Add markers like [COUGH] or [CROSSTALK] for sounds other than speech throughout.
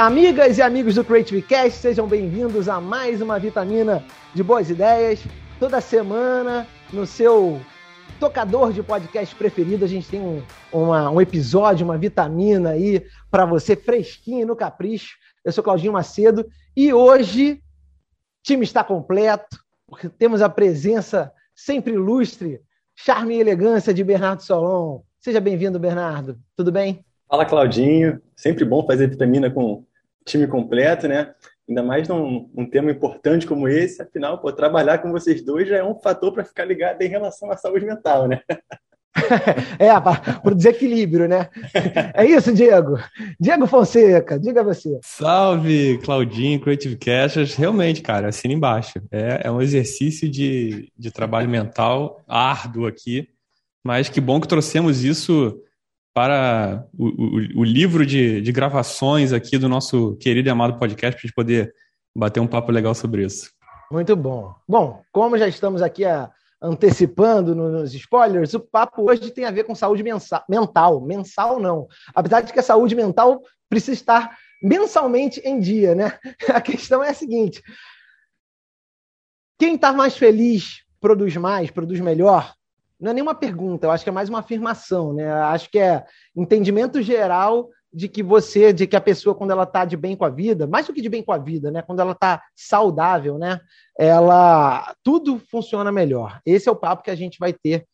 Amigas e amigos do Creative Cast, sejam bem-vindos a mais uma vitamina de boas ideias. Toda semana, no seu tocador de podcast preferido, a gente tem um, uma, um episódio, uma vitamina aí para você fresquinho no capricho. Eu sou Claudinho Macedo e hoje o time está completo, porque temos a presença sempre ilustre, charme e elegância de Bernardo Solon. Seja bem-vindo, Bernardo. Tudo bem? Fala, Claudinho. Sempre bom fazer vitamina com time completo, né? Ainda mais num um tema importante como esse. Afinal, pô, trabalhar com vocês dois já é um fator para ficar ligado em relação à saúde mental, né? [LAUGHS] é, para o desequilíbrio, né? É isso, Diego. Diego Fonseca, diga você. Salve, Claudinho, Creative Cashers. Realmente, cara, assina embaixo. É, é um exercício de, de trabalho mental árduo aqui, mas que bom que trouxemos isso para o, o, o livro de, de, gravações aqui do nosso querido e amado podcast, para a gente poder bater um papo legal sobre isso. Muito bom. Bom, como já estamos aqui a, antecipando nos spoilers, o papo hoje tem a ver com saúde mental. Mensal não. Apesar de que a saúde mental precisa estar mensalmente em dia, né? [LAUGHS] A questão é a seguinte: quem está mais feliz produz mais, produz melhor? Não é nenhuma pergunta, eu acho que é mais uma afirmação, né? Acho que é entendimento geral de que você, de que a pessoa, quando ela está de bem com a vida, mais do que de bem com a vida, né? Quando ela está saudável, né? Ela tudo funciona melhor. Esse é o papo que a gente vai ter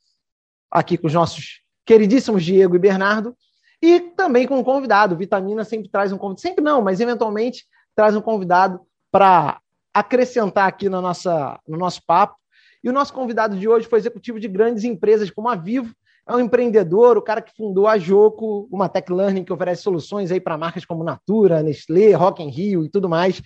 aqui com os nossos queridíssimos Diego e Bernardo e também com um convidado. Vitamina sempre traz um convidado, sempre não, mas eventualmente traz um convidado para acrescentar aqui na nossa, no nosso papo e o nosso convidado de hoje foi executivo de grandes empresas como a Vivo, é um empreendedor, o cara que fundou a Joco, uma tech learning que oferece soluções aí para marcas como Natura, Nestlé, Rock in Rio e tudo mais,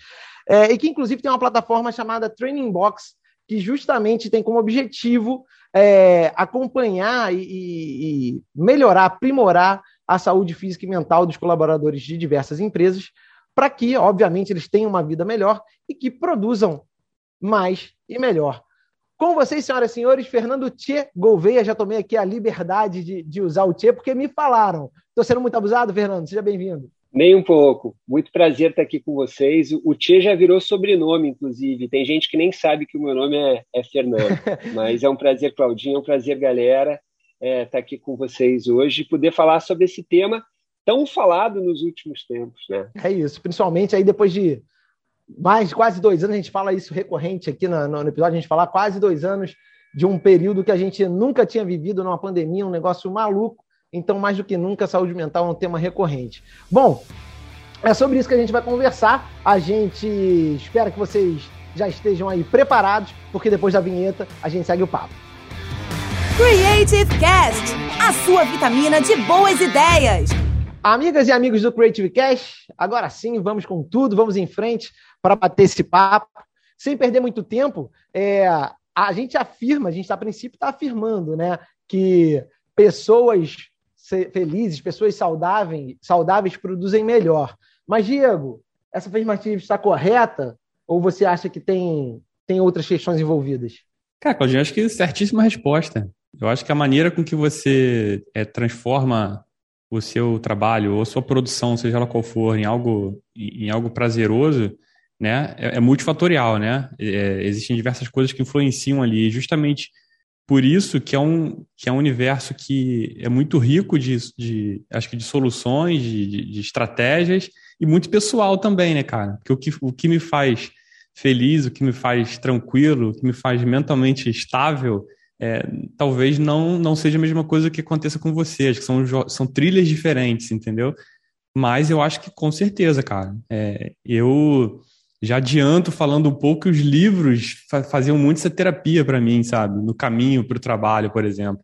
é, e que inclusive tem uma plataforma chamada Training Box, que justamente tem como objetivo é, acompanhar e, e melhorar, aprimorar a saúde física e mental dos colaboradores de diversas empresas, para que, obviamente, eles tenham uma vida melhor e que produzam mais e melhor. Com vocês, senhoras e senhores, Fernando Tchê Gouveia. Já tomei aqui a liberdade de, de usar o Tchê, porque me falaram. Estou sendo muito abusado, Fernando? Seja bem-vindo. Nem um pouco. Muito prazer estar aqui com vocês. O Tchê já virou sobrenome, inclusive. Tem gente que nem sabe que o meu nome é, é Fernando. [LAUGHS] Mas é um prazer, Claudinho, é um prazer, galera, é, estar aqui com vocês hoje e poder falar sobre esse tema tão falado nos últimos tempos. Né? É isso, principalmente aí depois de mais quase dois anos, a gente fala isso recorrente aqui no, no episódio, a gente fala quase dois anos de um período que a gente nunca tinha vivido numa pandemia, um negócio maluco. Então, mais do que nunca, a saúde mental é um tema recorrente. Bom, é sobre isso que a gente vai conversar. A gente espera que vocês já estejam aí preparados, porque depois da vinheta a gente segue o papo. Creative Cast, a sua vitamina de boas ideias. Amigas e amigos do Creative Cast, agora sim, vamos com tudo, vamos em frente para bater esse papo. Sem perder muito tempo, é, a gente afirma, a gente a princípio está afirmando, né, que pessoas felizes, pessoas saudáveis, saudáveis produzem melhor. Mas, Diego, essa afirmativa está correta ou você acha que tem, tem outras questões envolvidas? Cara, Claudinho, acho que certíssima resposta. Eu acho que a maneira com que você é, transforma o seu trabalho ou sua produção, seja ela qual for, em algo, em algo prazeroso, né, é, é multifatorial, né? É, existem diversas coisas que influenciam ali. Justamente por isso que é um, que é um universo que é muito rico de, de acho que de soluções, de, de, estratégias e muito pessoal também, né, cara? Porque o que, o que me faz feliz, o que me faz tranquilo, o que me faz mentalmente estável, é, talvez não, não seja a mesma coisa que aconteça com você. Acho que são, são trilhas diferentes, entendeu? Mas eu acho que com certeza, cara. É, eu já adianto falando um pouco que os livros faziam muito essa terapia para mim, sabe? No caminho para o trabalho, por exemplo.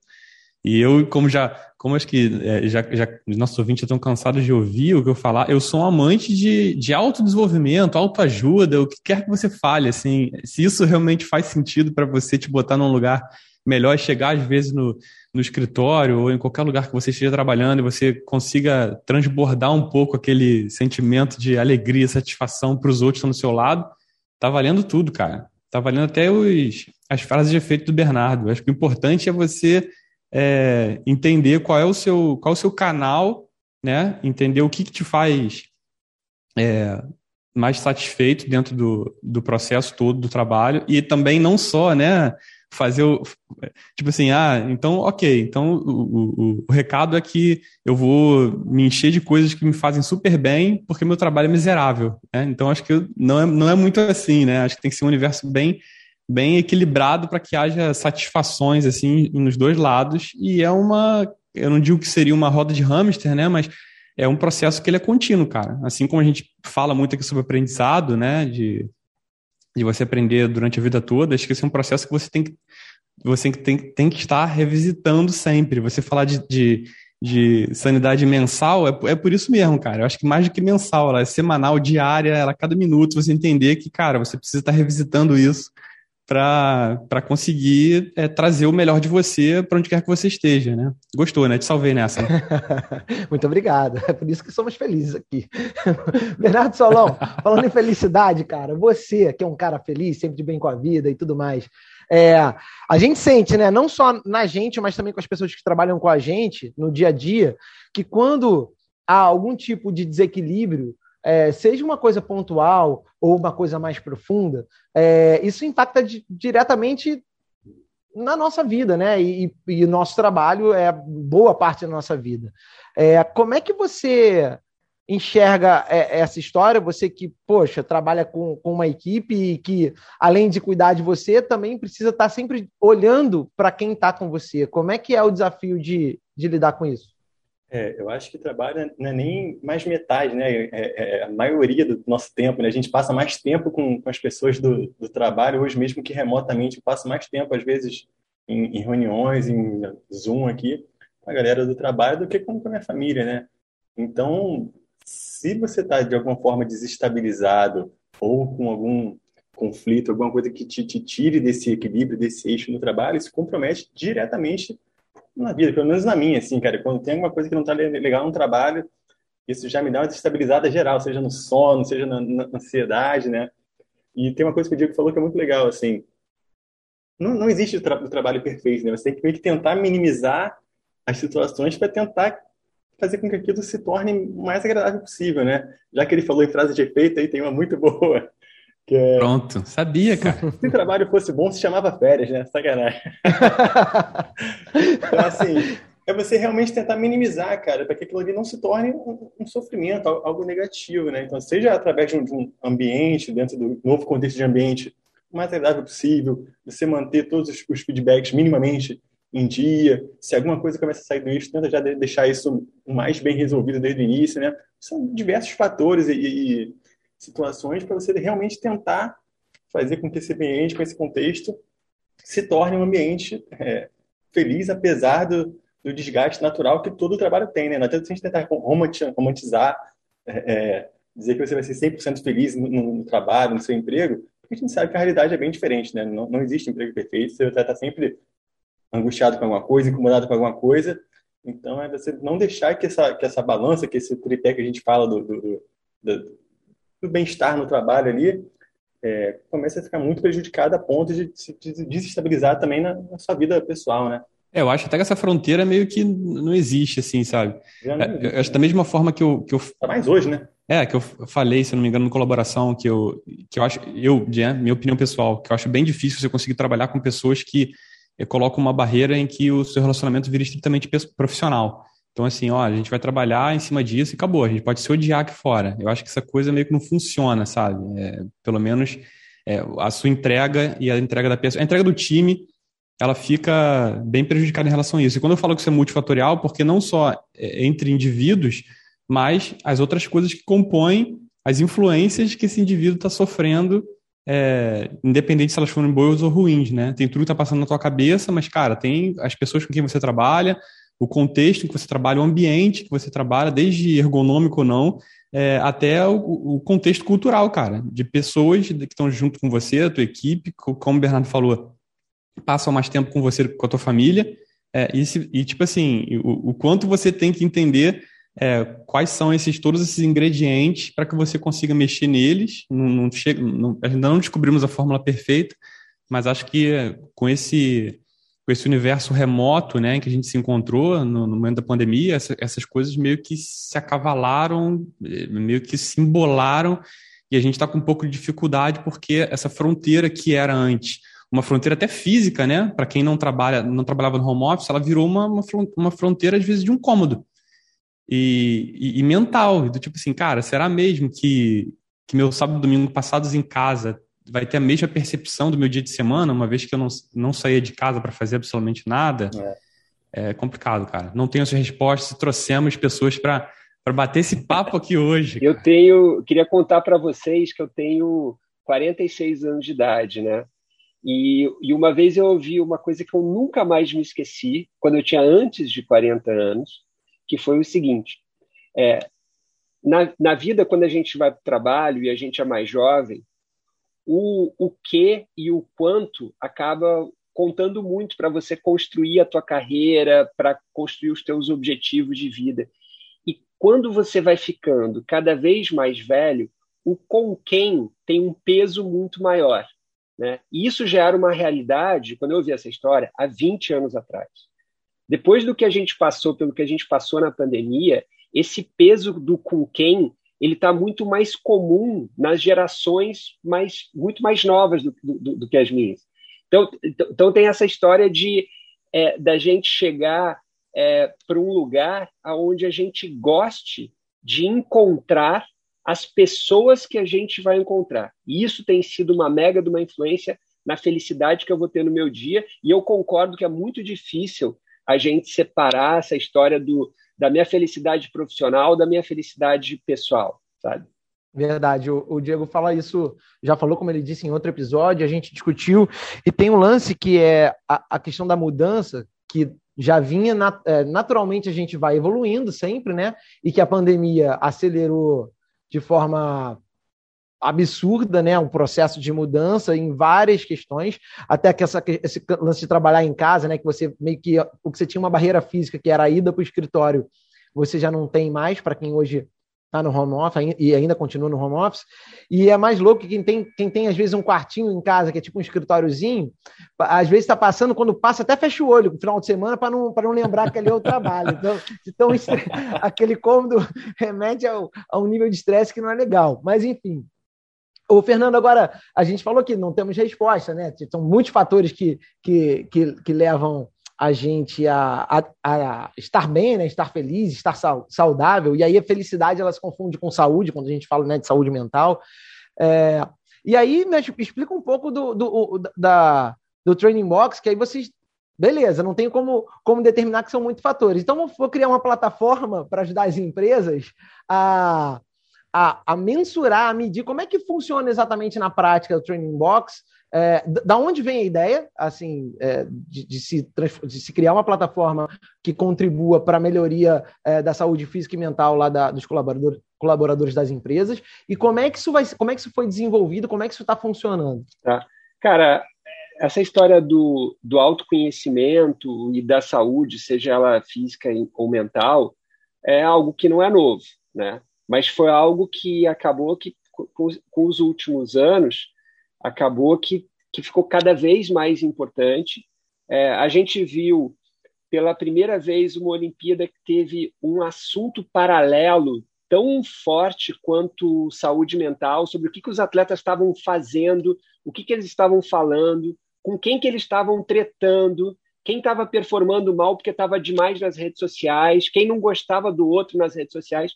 E eu, como já, como acho que é, já, já os nossos ouvintes estão cansados de ouvir o que eu falar, eu sou um amante de, de autodesenvolvimento, autoajuda, o que quer que você fale, assim, se isso realmente faz sentido para você te botar num lugar melhor, chegar às vezes no, no escritório ou em qualquer lugar que você esteja trabalhando e você consiga transbordar um pouco aquele sentimento de alegria, satisfação para os outros que estão do seu lado, tá valendo tudo, cara. Tá valendo até os, as frases de efeito do Bernardo. Acho que o importante é você é, entender qual é o seu qual é o seu canal, né? Entender o que, que te faz é, mais satisfeito dentro do, do processo todo do trabalho e também não só, né, fazer o tipo assim, ah, então ok, então o, o, o, recado é que eu vou me encher de coisas que me fazem super bem porque meu trabalho é miserável, né? Então acho que não é, não é muito assim, né? Acho que tem que ser um universo bem bem equilibrado para que haja satisfações assim nos dois lados e é uma eu não digo que seria uma roda de hamster, né? Mas é um processo que ele é contínuo, cara. Assim como a gente fala muito aqui sobre aprendizado, né? De, de você aprender durante a vida toda, acho que esse é um processo que você tem que, você tem, tem que estar revisitando sempre. Você falar de, de, de sanidade mensal é, é por isso mesmo, cara. Eu acho que mais do que mensal, ela é semanal, diária, ela a cada minuto você entender que, cara, você precisa estar revisitando isso para conseguir é, trazer o melhor de você para onde quer que você esteja, né? Gostou, né? Te salvei nessa. [LAUGHS] Muito obrigado. É por isso que somos felizes aqui. [LAUGHS] Bernardo Solão, falando em felicidade, cara, você que é um cara feliz, sempre de bem com a vida e tudo mais, é, a gente sente, né? Não só na gente, mas também com as pessoas que trabalham com a gente no dia a dia, que quando há algum tipo de desequilíbrio é, seja uma coisa pontual ou uma coisa mais profunda, é, isso impacta di diretamente na nossa vida, né? E, o nosso trabalho é boa parte da nossa vida. É, como é que você enxerga é, essa história? Você que, poxa, trabalha com, com uma equipe e que, além de cuidar de você, também precisa estar sempre olhando para quem está com você. Como é que é o desafio de, de lidar com isso? É, eu acho que trabalho não é nem mais metade, né? É, é, é, a maioria do nosso tempo, né? A gente passa mais tempo com, com as pessoas do, do, trabalho, hoje mesmo que remotamente, eu passo mais tempo, às vezes, em, em, reuniões, em Zoom aqui, com a galera do trabalho, do que com, com a minha família, né? Então, se você está, de alguma forma, desestabilizado ou com algum conflito, alguma coisa que te, te tire desse equilíbrio, desse eixo no trabalho, isso compromete diretamente na vida, pelo menos na minha, assim, cara. Quando tem alguma coisa que não tá legal no trabalho, isso já me dá uma desestabilizada geral, seja no sono, seja na, na ansiedade, né? E tem uma coisa que o Diego falou que é muito legal, assim. Não, não existe o, tra o trabalho perfeito, né? Você tem que, que tentar minimizar as situações para tentar fazer com que aquilo se torne o mais agradável possível, né? Já que ele falou em frase de efeito, aí tem uma muito [LAUGHS] boa, é... Pronto, sabia, cara. [LAUGHS] Se o trabalho fosse bom, se chamava férias, né? Sacanagem. [LAUGHS] então, assim, é você realmente tentar minimizar, cara, para que aquilo ali não se torne um, um, sofrimento, algo negativo, né? Então, seja através de um, de um, ambiente, dentro do novo contexto de ambiente, o mais agradável possível, você manter todos os, os feedbacks minimamente em dia. Se alguma coisa começa a sair do eixo, tenta já deixar isso mais bem resolvido desde o início, né? São diversos fatores e, e situações para você realmente tentar fazer com que esse ambiente, com esse contexto, se torne um ambiente é, feliz, apesar do, do, desgaste natural que todo trabalho tem. Né? Não adianta a gente tentar romantizar, é, é, dizer que você vai ser 100% feliz no, no, trabalho, no seu emprego, porque a gente sabe que a realidade é bem diferente. Né? Não, não existe emprego perfeito, você vai estar sempre angustiado com alguma coisa, incomodado com alguma coisa. Então, é você não deixar que essa, que essa balança, que esse tripé que a gente fala do, do, do do bem-estar no trabalho ali, é, começa a ficar muito prejudicada a ponto de se desestabilizar também na, na, sua vida pessoal, né? É, eu acho até que essa fronteira meio que não existe, assim, sabe? É, eu acho da mesma forma que eu... Que eu... Tá mais hoje, né? É, que eu falei, se não me engano, no colaboração, que eu, que eu acho, eu, minha opinião pessoal, que eu acho bem difícil você conseguir trabalhar com pessoas que eh, colocam uma barreira em que o seu relacionamento vira estritamente profissional. Então, assim, ó, a gente vai trabalhar em cima disso e acabou. A gente pode se odiar aqui fora. Eu acho que essa coisa meio que não funciona, sabe? É, pelo menos é, a sua entrega e a entrega da pessoa. A entrega do time, ela fica bem prejudicada em relação a isso. E quando eu falo que isso é multifatorial, porque não só é entre indivíduos, mas as outras coisas que compõem as influências que esse indivíduo está sofrendo, é, independente se elas forem boas ou ruins, né? Tem tudo que está passando na tua cabeça, mas, cara, tem as pessoas com quem você trabalha, o contexto em que você trabalha, o ambiente que você trabalha, desde ergonômico ou não, é, até o, o, contexto cultural, cara, de pessoas que estão junto com você, a tua equipe, como o Bernardo falou, passam mais tempo com você, com a tua família, é, e, se, e, tipo assim, o, o, quanto você tem que entender é, quais são esses todos esses ingredientes para que você consiga mexer neles. Não, não chega, não, ainda não descobrimos a fórmula perfeita, mas acho que com esse com esse universo remoto, né, em que a gente se encontrou no, no momento da pandemia, essa, essas coisas meio que se acavalaram, eh, meio que se embolaram, e a gente está com um pouco de dificuldade porque essa fronteira que era antes uma fronteira até física, né, para quem não trabalha, não trabalhava no home office, ela virou uma, uma fronteira às vezes de um cômodo. E, e, e mental, do tipo assim, cara, será mesmo que que meu sábado e domingo passados em casa vai ter a mesma percepção do meu dia de semana, uma vez que eu não, não saía de casa para fazer absolutamente nada, é. é. complicado, cara. Não tenho essa resposta. Trouxemos pessoas para bater esse papo aqui hoje. Eu tenho, queria contar para vocês que eu tenho 46 anos de idade, né? E, e uma vez eu ouvi uma coisa que eu nunca mais me esqueci, quando eu tinha antes de 40 anos, que foi o seguinte: é, na, na vida, quando a gente vai para o trabalho e a gente é mais jovem, o, o que e o quanto acaba contando muito para você construir a tua carreira, para construir os teus objetivos de vida. E quando você vai ficando cada vez mais velho, o com quem tem um peso muito maior. Né? E isso já era uma realidade, quando eu ouvi essa história, há 20 anos atrás. Depois do que a gente passou, pelo que a gente passou na pandemia, esse peso do com quem ele está muito mais comum nas gerações mais, muito mais novas do, do, do que as minhas. Então, então tem essa história de é, da gente chegar é, para um lugar onde a gente goste de encontrar as pessoas que a gente vai encontrar. E isso tem sido uma mega de uma influência na felicidade que eu vou ter no meu dia, e eu concordo que é muito difícil a gente separar essa história do, da minha felicidade profissional da minha felicidade pessoal, sabe? Verdade, o, o, Diego fala isso, já falou, como ele disse em outro episódio, a gente discutiu, e tem um lance que é a, a questão da mudança, que já vinha, é, naturalmente a gente vai evoluindo sempre, né? E que a pandemia acelerou de forma absurda, né? Um processo de mudança em várias questões, até que essa, esse lance de trabalhar em casa, né? Que você meio que o que você tinha uma barreira física que era a ida para o escritório, você já não tem mais para quem hoje está no home office e ainda continua no home office. E é mais louco que quem tem, quem tem às vezes um quartinho em casa, que é tipo um escritóriozinho, às vezes está passando, quando passa, até fecha o olho no final de semana para não, não lembrar que ali é o trabalho. Então, então [LAUGHS] aquele cômodo remete ao, a um nível de estresse que não é legal. Mas, enfim, o Fernando, agora, a gente falou que não temos resposta, né? São muitos fatores que, que, que, que levam a gente a, a, a, estar bem, né? estar feliz, estar saudável. E aí a felicidade ela se confunde com saúde, quando a gente fala né, de saúde mental. É, e aí, me explica um pouco do, do, da, do Training Box, que aí vocês. Beleza, não tem como, como determinar que são muitos fatores. Então, vou criar uma plataforma para ajudar as empresas a, a, a, mensurar, a medir como é que funciona exatamente na prática o Training Box, é, da onde vem a ideia, assim, é, de, de, se, de se criar uma plataforma que contribua para a melhoria é, da saúde física e mental lá da, dos colaboradores, das empresas, e como é que isso vai, como é que isso foi desenvolvido, como é que isso está funcionando? Tá. Cara, essa história do, do autoconhecimento e da saúde, seja ela física ou mental, é algo que não é novo, né? Mas foi algo que acabou que, com, com os últimos anos, acabou que, que ficou cada vez mais importante. É, a gente viu pela primeira vez uma Olimpíada que teve um assunto paralelo tão forte quanto saúde mental, sobre o que, que os atletas estavam fazendo, o que, que eles estavam falando, com quem que eles estavam tretando, quem estava performando mal porque estava demais nas redes sociais, quem não gostava do outro nas redes sociais.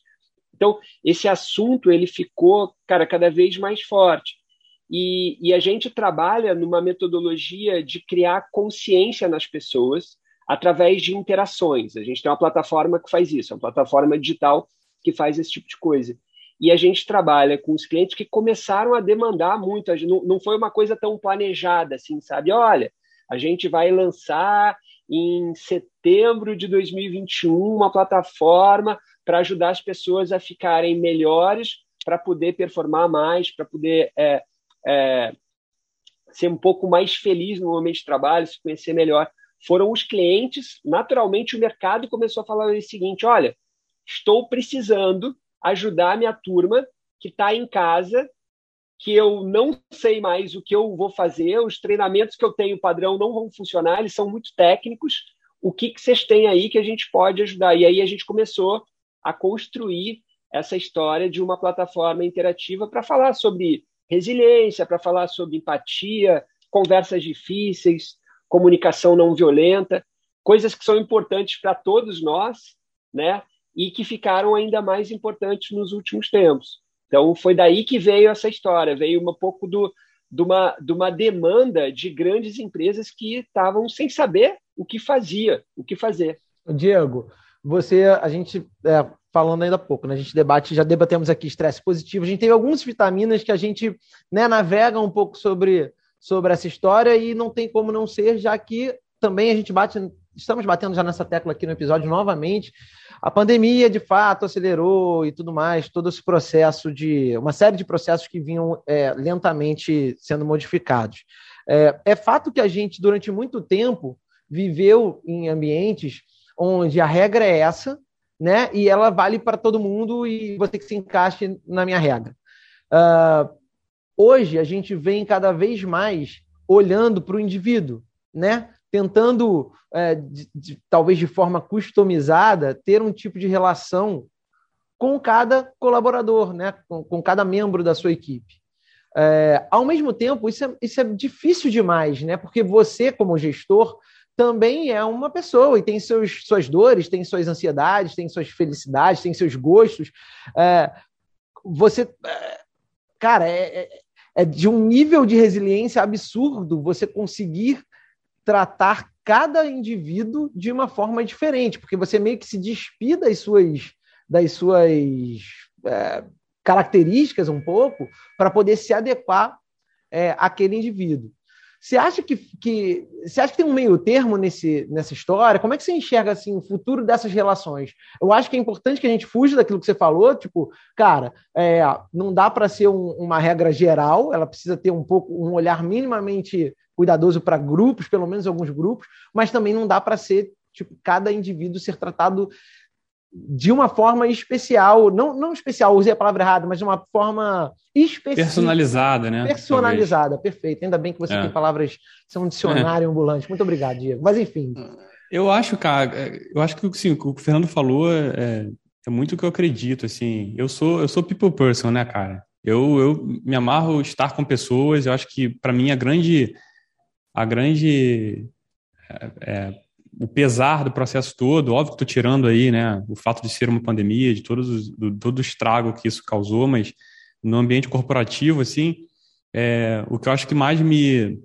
Então, esse assunto ele ficou, cara, cada vez mais forte. E, e, a gente trabalha numa metodologia de criar consciência nas pessoas através de interações. A gente tem uma plataforma que faz isso, é uma plataforma digital que faz esse tipo de coisa. E a gente trabalha com os clientes que começaram a demandar muito. Não, não foi uma coisa tão planejada assim, sabe? Olha, a gente vai lançar em setembro de 2021 uma plataforma para ajudar as pessoas a ficarem melhores, para poder performar mais, para poder é, é, ser um pouco mais feliz no momento de trabalho, se conhecer melhor. Foram os clientes, naturalmente o mercado começou a falar o seguinte: olha, estou precisando ajudar minha turma que está em casa que eu não sei mais o que eu vou fazer, os treinamentos que eu tenho padrão não vão funcionar, eles são muito técnicos. O que, que vocês têm aí que a gente pode ajudar? E aí a gente começou a construir essa história de uma plataforma interativa para falar sobre resiliência, para falar sobre empatia, conversas difíceis, comunicação não violenta, coisas que são importantes para todos nós, né? E que ficaram ainda mais importantes nos últimos tempos. Então, foi daí que veio essa história, veio um pouco do, de, uma, de uma demanda de grandes empresas que estavam sem saber o que fazia, o que fazer. Diego, você, a gente, é, falando ainda há pouco, né? A gente debate, já debatemos aqui estresse positivo, a gente tem algumas vitaminas que a gente né, navega um pouco sobre, sobre essa história e não tem como não ser, já que também a gente bate, estamos batendo já nessa tecla aqui no episódio novamente. A pandemia, de fato, acelerou e tudo mais, todo esse processo de. uma série de processos que vinham é, lentamente sendo modificados. É, é fato que a gente, durante muito tempo, viveu em ambientes onde a regra é essa, né? E ela vale para todo mundo e você que se encaixe na minha regra. Uh, hoje a gente vem cada vez mais olhando para o indivíduo, né? Tentando, é, de, de, talvez de forma customizada, ter um tipo de relação com cada colaborador, né? com, com cada membro da sua equipe. É, ao mesmo tempo, isso é, isso é difícil demais, né? porque você, como gestor, também é uma pessoa e tem seus, suas dores, tem suas ansiedades, tem suas felicidades, tem seus gostos. É, você, é, cara, é, é, é de um nível de resiliência absurdo você conseguir tratar cada indivíduo de uma forma diferente, porque você meio que se despida das suas, das suas é, características um pouco para poder se adequar é, àquele indivíduo. Você acha que, que você acha que tem um meio termo nesse, nessa história? Como é que você enxerga assim o futuro dessas relações? Eu acho que é importante que a gente fuja daquilo que você falou, tipo, cara, é, não dá para ser um, uma regra geral, ela precisa ter um pouco um olhar minimamente cuidadoso para grupos, pelo menos alguns grupos, mas também não dá para ser tipo cada indivíduo ser tratado de uma forma especial, não, não especial, usei a palavra errada, mas de uma forma específica. Personalizada, né? Personalizada, Talvez. perfeito. Ainda bem que você é. tem palavras, são um dicionário é. ambulante. Muito obrigado, Diego. Mas enfim. Eu acho, cara, eu acho que sim, o que o Fernando falou é, é muito o que eu acredito, assim. Eu sou, eu sou people person, né, cara? Eu, eu me amarro estar com pessoas, eu acho que para mim a grande a grande é, é o pesar do processo todo, óbvio que estou tirando aí, né, o fato de ser uma pandemia, de todos os, do, todo o estrago que isso causou, mas no ambiente corporativo, assim, é, o que eu acho que mais me,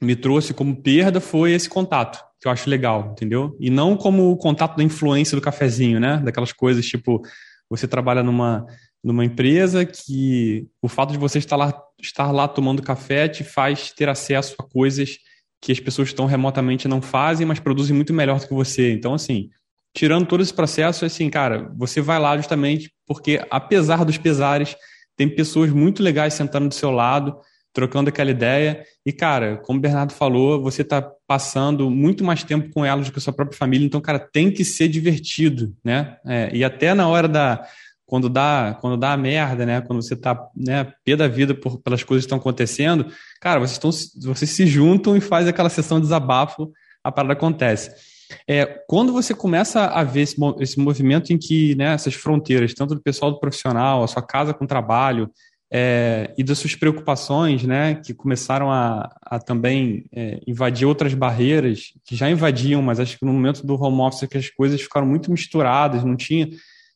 me trouxe como perda foi esse contato, que eu acho legal, entendeu? E não como o contato da influência do cafezinho, né, daquelas coisas tipo, você trabalha numa, numa empresa que o fato de você estar lá, estar lá tomando café te faz ter acesso a coisas que as pessoas estão remotamente não fazem, mas produzem muito melhor do que você. Então, assim, tirando todo esse processo, assim, cara, você vai lá justamente porque, apesar dos pesares, tem pessoas muito legais sentando do seu lado, trocando aquela ideia. E, cara, como o Bernardo falou, você está passando muito mais tempo com elas do que a sua própria família. Então, cara, tem que ser divertido, né? É, e até na hora da, quando dá, quando dá a merda, né? Quando você tá, né, pé da vida por, pelas coisas que estão acontecendo, cara, vocês estão, vocês se juntam e faz aquela sessão de desabafo, a parada acontece. É, quando você começa a ver esse, esse movimento em que né, essas fronteiras, tanto do pessoal do profissional, a sua casa com trabalho, é, e das suas preocupações, né, que começaram a, a também é, invadir outras barreiras, que já invadiam, mas acho que no momento do home office que as coisas ficaram muito misturadas, não tinha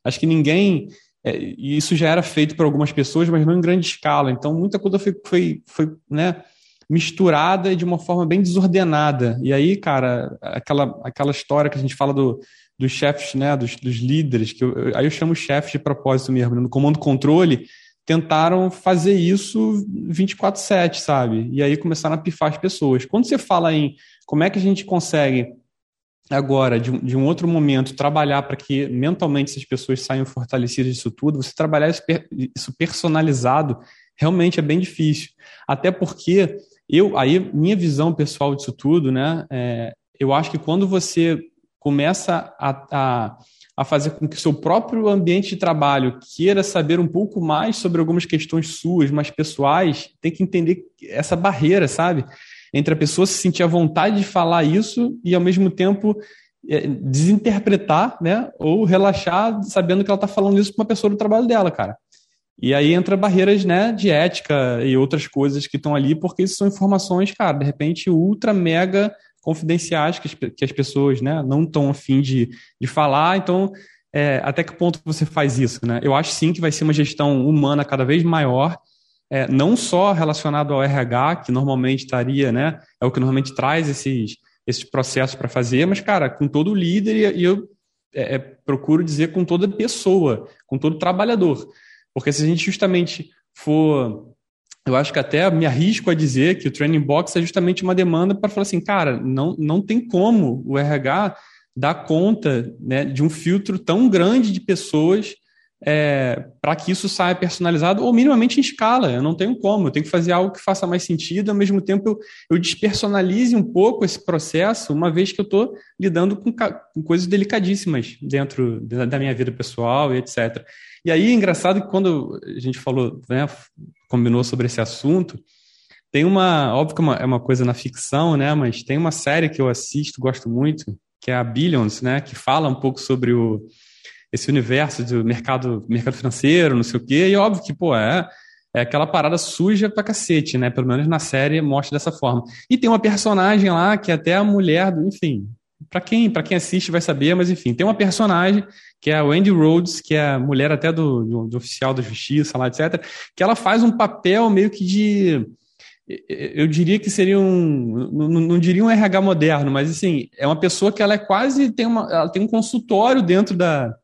Acho que ninguém. É, e isso já era feito por algumas pessoas, mas não em grande escala. Então, muita coisa foi, foi, foi né, misturada de uma forma bem desordenada. E aí, cara, aquela, aquela história que a gente fala do, dos chefes, né, dos, dos líderes, que eu, aí eu chamo chefes de propósito mesmo, né, no comando-controle, tentaram fazer isso 24-7, sabe? E aí começaram a pifar as pessoas. Quando você fala em como é que a gente consegue agora, de, de um outro momento, trabalhar para que mentalmente essas pessoas saiam fortalecidas disso tudo, você trabalhar isso, isso personalizado realmente é bem difícil. Até porque eu, aí, minha visão pessoal disso tudo, né, é, eu acho que quando você começa a, a, a fazer com que o seu próprio ambiente de trabalho queira saber um pouco mais sobre algumas questões suas, mais pessoais, tem que entender essa barreira, sabe? Entre a pessoa se sentir à vontade de falar isso e, ao mesmo tempo, é, desinterpretar, né? Ou relaxar sabendo que ela está falando isso para uma pessoa do trabalho dela, cara. E aí entra barreiras, né, de ética e outras coisas que estão ali, porque isso são informações, cara, de repente ultra mega confidenciais que as, que as pessoas né, não estão afim de, de falar. Então, é, até que ponto você faz isso? Né? Eu acho sim que vai ser uma gestão humana cada vez maior, é, não só relacionado ao RH, que normalmente estaria, né, é o que normalmente traz esses, esses processos para fazer, mas, cara, com todo líder, e eu é, é, procuro dizer com toda pessoa, com todo trabalhador. Porque se a gente justamente for eu acho que até me arrisco a dizer que o training box é justamente uma demanda para falar assim, cara, não, não tem como o RH dar conta né, de um filtro tão grande de pessoas é, para que isso saia personalizado ou minimamente em escala. Eu não tenho como, eu tenho que fazer algo que faça mais sentido, ao mesmo tempo eu, eu despersonalize um pouco esse processo, uma vez que eu estou lidando com, com, coisas delicadíssimas dentro da, da minha vida pessoal e etc. E aí, engraçado que quando a gente falou, né, combinou sobre esse assunto, tem uma, óbvio que é uma, é uma coisa na ficção, né, mas tem uma série que eu assisto, gosto muito, que é a Billions, né, que fala um pouco sobre o, esse universo do mercado, mercado financeiro, não sei o quê, e óbvio que, pô, é, é aquela parada suja pra cacete, né, pelo menos na série mostra dessa forma. E tem uma personagem lá que é até a mulher, do, enfim, para quem, quem assiste vai saber, mas enfim, tem uma personagem que é a Wendy Rhodes, que é a mulher até do, do, do oficial da justiça lá, etc., que ela faz um papel meio que de eu diria que seria um, não, não, diria um RH moderno, mas assim, é uma pessoa que ela é quase, tem, uma, ela tem um consultório dentro da,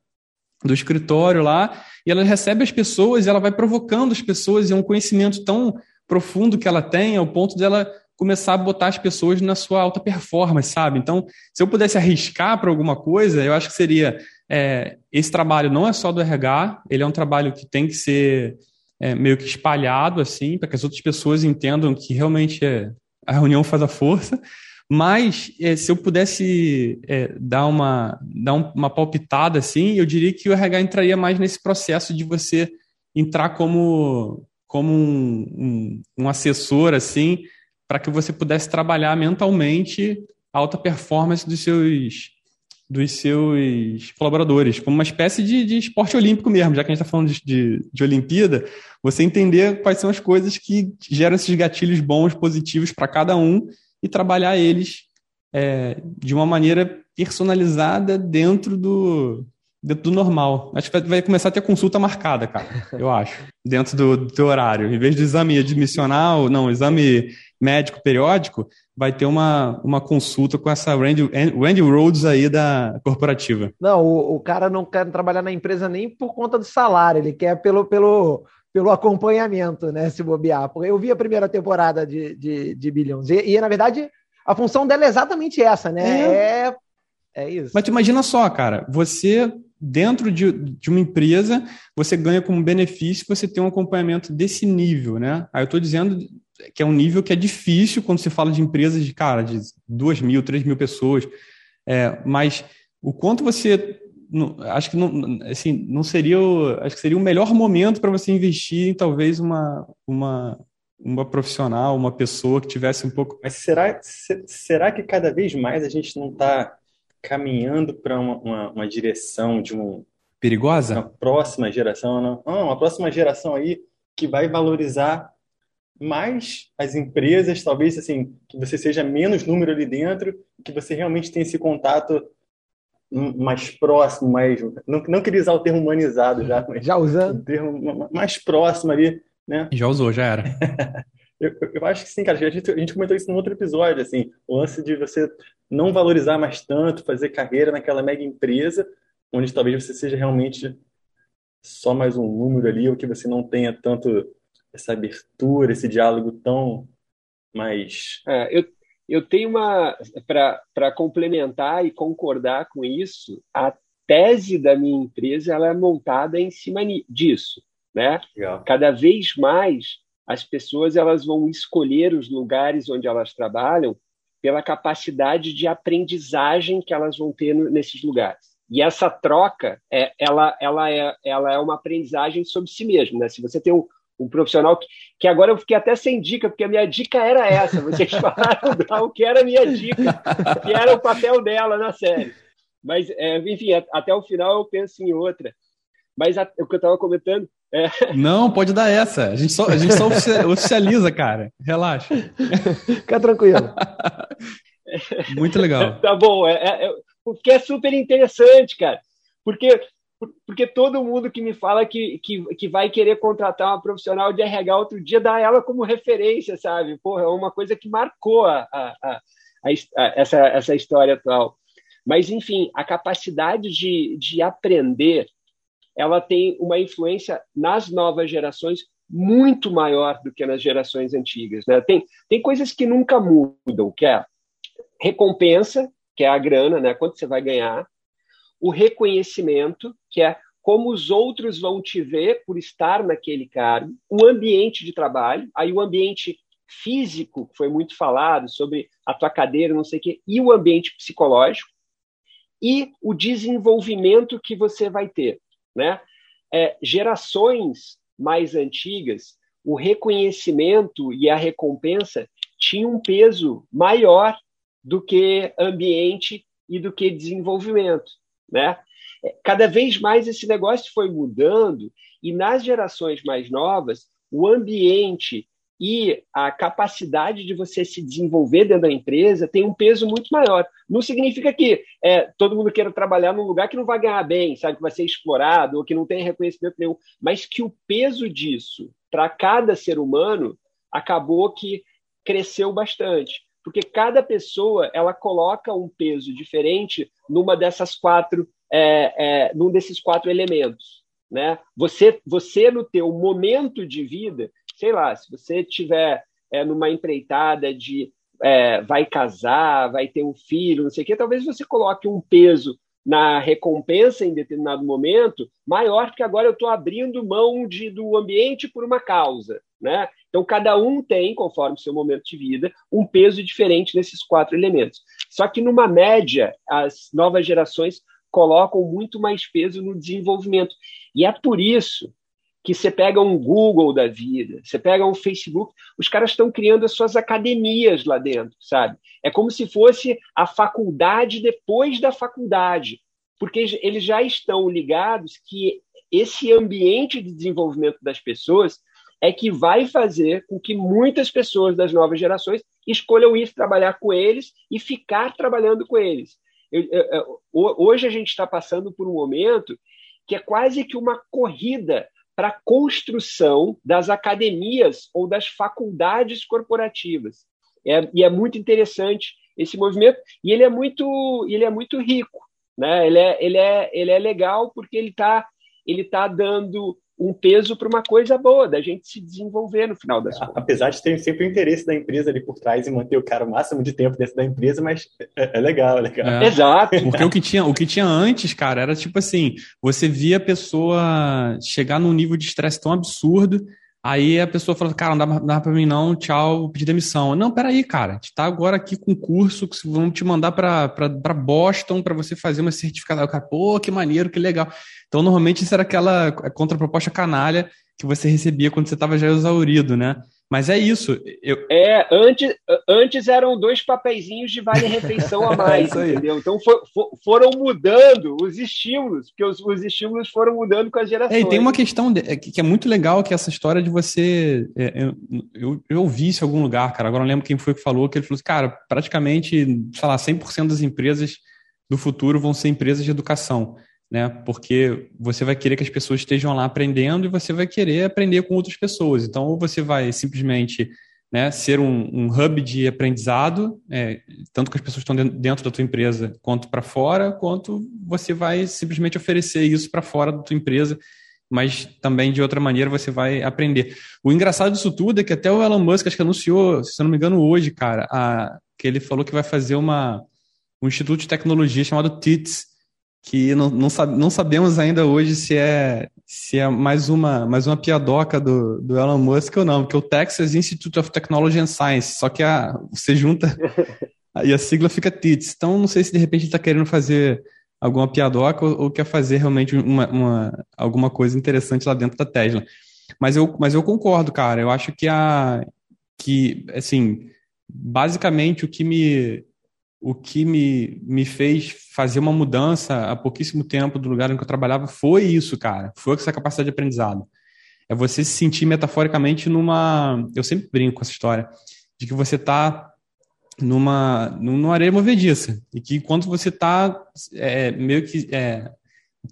do escritório lá, e ela recebe as pessoas e ela vai provocando as pessoas, e é um conhecimento tão profundo que ela tem, ao ponto dela começar a botar as pessoas na sua alta performance, sabe? Então, se eu pudesse arriscar para alguma coisa, eu acho que seria é, esse trabalho não é só do RH, ele é um trabalho que tem que ser é, meio que espalhado assim, para que as outras pessoas entendam que realmente é, a reunião faz a força. Mas é, se eu pudesse é, dar, uma, dar uma palpitada assim, eu diria que o RH entraria mais nesse processo de você entrar como, como um, um, um assessor assim para que você pudesse trabalhar mentalmente a alta performance dos seus dos seus colaboradores, como uma espécie de, de esporte olímpico mesmo, já que a gente está falando de, de, de, Olimpíada, você entender quais são as coisas que geram esses gatilhos bons, positivos para cada um e trabalhar eles é, de uma maneira personalizada dentro do, dentro do normal. Acho que vai começar a ter consulta marcada, cara, eu acho, [LAUGHS] dentro do, do teu horário. Em vez de exame admissional, não, exame médico periódico, vai ter uma, uma consulta com essa Randy, Randy Rhodes aí da corporativa. Não, o, o cara não quer trabalhar na empresa nem por conta do salário, ele quer pelo, pelo, pelo acompanhamento, né, se bobear. Eu vi a primeira temporada de, de, de Billions, e, e na verdade a função dela é exatamente essa, né? É, é, é isso. Mas tu imagina só, cara, você dentro de, de uma empresa, você ganha como benefício você ter um acompanhamento desse nível, né? Aí eu estou dizendo que é um nível que é difícil quando se fala de empresas de, cara, de duas mil, três mil pessoas. É, mas o quanto você não, acho que não, assim, não seria o, acho que seria o melhor momento para você investir em talvez uma, uma, uma profissional, uma pessoa que tivesse um pouco. Mas será, será que cada vez mais a gente não está caminhando para uma, uma, uma, direção de um perigosa? Uma próxima geração, não? Ah, uma próxima geração aí que vai valorizar mais as empresas, talvez assim, que você seja menos número ali dentro, que você realmente tenha esse contato mais próximo, mais não, não queria usar o termo humanizado já, mas já usando o termo mais próximo ali, né? Já usou, já era. [LAUGHS] eu, eu acho que sim, cara. A gente, a gente comentou isso no outro episódio, assim, o lance de você não valorizar mais tanto, fazer carreira naquela mega empresa, onde talvez você seja realmente só mais um número ali, ou que você não tenha tanto essa abertura, esse diálogo tão mais. É, eu, eu tenho uma. Para complementar e concordar com isso, a tese da minha empresa ela é montada em cima disso. Né? Legal. Cada vez mais as pessoas elas vão escolher os lugares onde elas trabalham pela capacidade de aprendizagem que elas vão ter nesses lugares. E essa troca, é, ela, ela, é, ela é uma aprendizagem sobre si mesmo. Né? Se você tem um, um profissional que, que agora eu fiquei até sem dica, porque a minha dica era essa. Vocês [LAUGHS] falaram o que era a minha dica, que era o papel dela na série. Mas, é, enfim, até o final eu penso em outra. Mas a, o que eu estava comentando. É... Não, pode dar essa. A gente só, a gente só oficializa, cara. Relaxa. Fica tranquilo. Muito legal. [LAUGHS] tá bom. É, é, é, porque é super interessante, cara. Porque porque todo mundo que me fala que, que, que vai querer contratar uma profissional de RH outro dia dá ela como referência, sabe? Porra, é uma coisa que marcou a, a, a, a essa, essa história atual. Mas, enfim, a capacidade de, de aprender ela tem uma influência nas novas gerações muito maior do que nas gerações antigas. Né? Tem, tem coisas que nunca mudam, que é recompensa, que é a grana, né? quanto você vai ganhar, o reconhecimento, que é como os outros vão te ver por estar naquele cargo, o ambiente de trabalho, aí o ambiente físico, que foi muito falado, sobre a tua cadeira, não sei o quê, e o ambiente psicológico, e o desenvolvimento que você vai ter. Né? É, gerações mais antigas, o reconhecimento e a recompensa tinham um peso maior do que ambiente e do que desenvolvimento. Né? Cada vez mais esse negócio foi mudando e nas gerações mais novas, o ambiente e a capacidade de você se desenvolver dentro da empresa tem um peso muito maior. Não significa que é, todo mundo queira trabalhar num lugar que não vai ganhar bem, sabe, que vai ser explorado ou que não tem reconhecimento nenhum, mas que o peso disso para cada ser humano acabou que cresceu bastante porque cada pessoa ela coloca um peso diferente numa dessas quatro, é, é, num desses quatro elementos, né? Você, você no teu momento de vida, sei lá, se você tiver é, numa empreitada de é, vai casar, vai ter um filho, não sei o quê, talvez você coloque um peso na recompensa em determinado momento maior, porque agora eu estou abrindo mão de, do ambiente por uma causa. Né? Então, cada um tem, conforme seu momento de vida, um peso diferente nesses quatro elementos. Só que, numa média, as novas gerações colocam muito mais peso no desenvolvimento. E é por isso que você pega um Google da vida, você pega um Facebook, os caras estão criando as suas academias lá dentro, sabe? É como se fosse a faculdade depois da faculdade, porque eles já estão ligados que esse ambiente de desenvolvimento das pessoas é que vai fazer com que muitas pessoas das novas gerações escolham ir trabalhar com eles e ficar trabalhando com eles. Eu, eu, hoje a gente está passando por um momento que é quase que uma corrida para a construção das academias ou das faculdades corporativas. É, e é muito interessante esse movimento e ele é muito ele é muito rico, né? Ele é ele é ele é legal porque ele está ele tá dando um peso para uma coisa boa, da gente se desenvolver no final das contas. Apesar de ter sempre o interesse da empresa ali por trás e manter o cara o máximo de tempo dentro da empresa, mas é, é legal, é legal. É. Exato. Porque o que, tinha, o que tinha antes, cara, era tipo assim, você via a pessoa chegar num nível de estresse tão absurdo Aí a pessoa fala, cara, não dá, dá pra mim não, tchau, pedir demissão. Não, peraí, cara, a gente tá agora aqui com um curso que vamos te mandar para Boston para você fazer uma certificada. O cara, pô, que maneiro, que legal. Então, normalmente isso era aquela contraproposta canalha que você recebia quando você estava já exaurido, né? Mas é isso. Eu... É, antes, antes eram dois papeizinhos de vale-refeição a [LAUGHS] mais, é entendeu? Então for, for, foram mudando os estímulos, porque os, os, estímulos foram mudando com as gerações. É, e tem uma questão de, é, que é muito legal, que é essa história de você. É, eu, eu, eu, ouvi isso em algum lugar, cara. Agora não lembro quem foi que falou, que ele falou assim, cara, praticamente, sei lá, 100% das empresas do futuro vão ser empresas de educação né? Porque você vai querer que as pessoas estejam lá aprendendo e você vai querer aprender com outras pessoas. Então, ou você vai simplesmente né, ser um, um hub de aprendizado, é, tanto que as pessoas estão dentro da tua empresa quanto para fora, quanto você vai simplesmente oferecer isso para fora da tua empresa, mas também de outra maneira você vai aprender. O engraçado disso tudo é que até o Elon Musk acho que anunciou, se eu não me engano, hoje, cara, a, que ele falou que vai fazer uma, um instituto de tecnologia chamado TITS, que não, não, não, sabemos ainda hoje se é, se é mais, uma, mais uma piadoca do, do Elon Musk ou não, porque o Texas Institute of Technology and Science, só que a, você junta [LAUGHS] e a sigla fica TITS. Então, não sei se de repente ele está querendo fazer alguma piadoca ou, ou quer fazer realmente uma, uma, alguma coisa interessante lá dentro da Tesla. Mas eu, mas eu concordo, cara. Eu acho que a que assim, basicamente o que me o que me, me fez fazer uma mudança há pouquíssimo tempo do lugar em que eu trabalhava foi isso, cara. Foi essa capacidade de aprendizado. É você se sentir metaforicamente numa. Eu sempre brinco com essa história, de que você está numa, numa areia movediça. E que quando você está é, meio que é,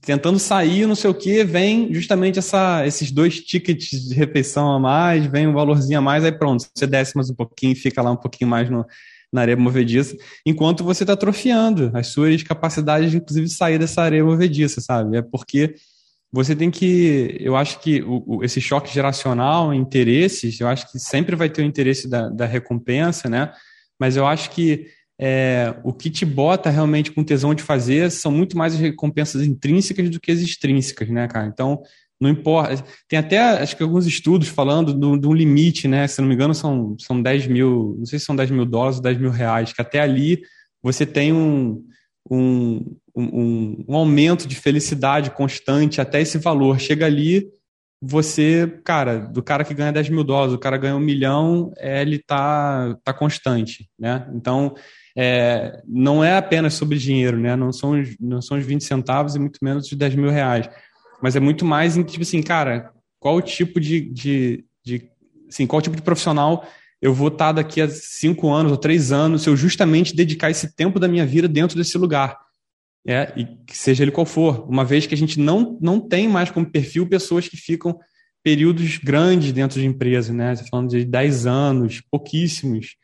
tentando sair, não sei o que, vem justamente essa, esses dois tickets de refeição a mais, vem um valorzinho a mais, aí pronto, você desce mais um pouquinho, fica lá um pouquinho mais no, na areia movediça, enquanto você está atrofiando as suas capacidades, inclusive, de sair dessa areia movediça, sabe? É porque você tem que. Eu acho que o, o, esse choque geracional, interesses, eu acho que sempre vai ter o interesse da, da recompensa, né? Mas eu acho que é, o que te bota realmente com tesão de fazer são muito mais as recompensas intrínsecas do que as extrínsecas, né, cara? Então, não importa. Tem até, acho que alguns estudos falando de um limite, né? Se não me engano, são, são 10 mil, não sei se são 10 mil dólares ou 10 mil reais, que até ali você tem um, um, um, um aumento de felicidade constante até esse valor. Chega ali, você, cara, do cara que ganha 10 mil dólares, o cara ganha um milhão, é, ele tá, tá constante, né? Então, é, não é apenas sobre dinheiro, né? Não são, não são os 20 centavos e muito menos os 10 mil reais mas é muito mais em tipo assim, cara, qual tipo de, de, de assim, qual tipo de profissional eu vou estar daqui a cinco anos ou três anos se eu justamente dedicar esse tempo da minha vida dentro desse lugar. É, e seja ele qual for, uma vez que a gente não, não tem mais como perfil pessoas que ficam períodos grandes dentro de empresa, né? Você tá falando de 10 anos, pouquíssimos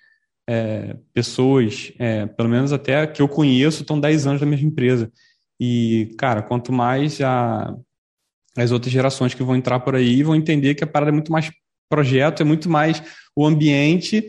é, pessoas, é, pelo menos até que eu conheço, estão 10 anos na mesma empresa. E, cara, quanto mais a, as outras gerações que vão entrar por aí vão entender que a parada é muito mais projeto, é muito mais o ambiente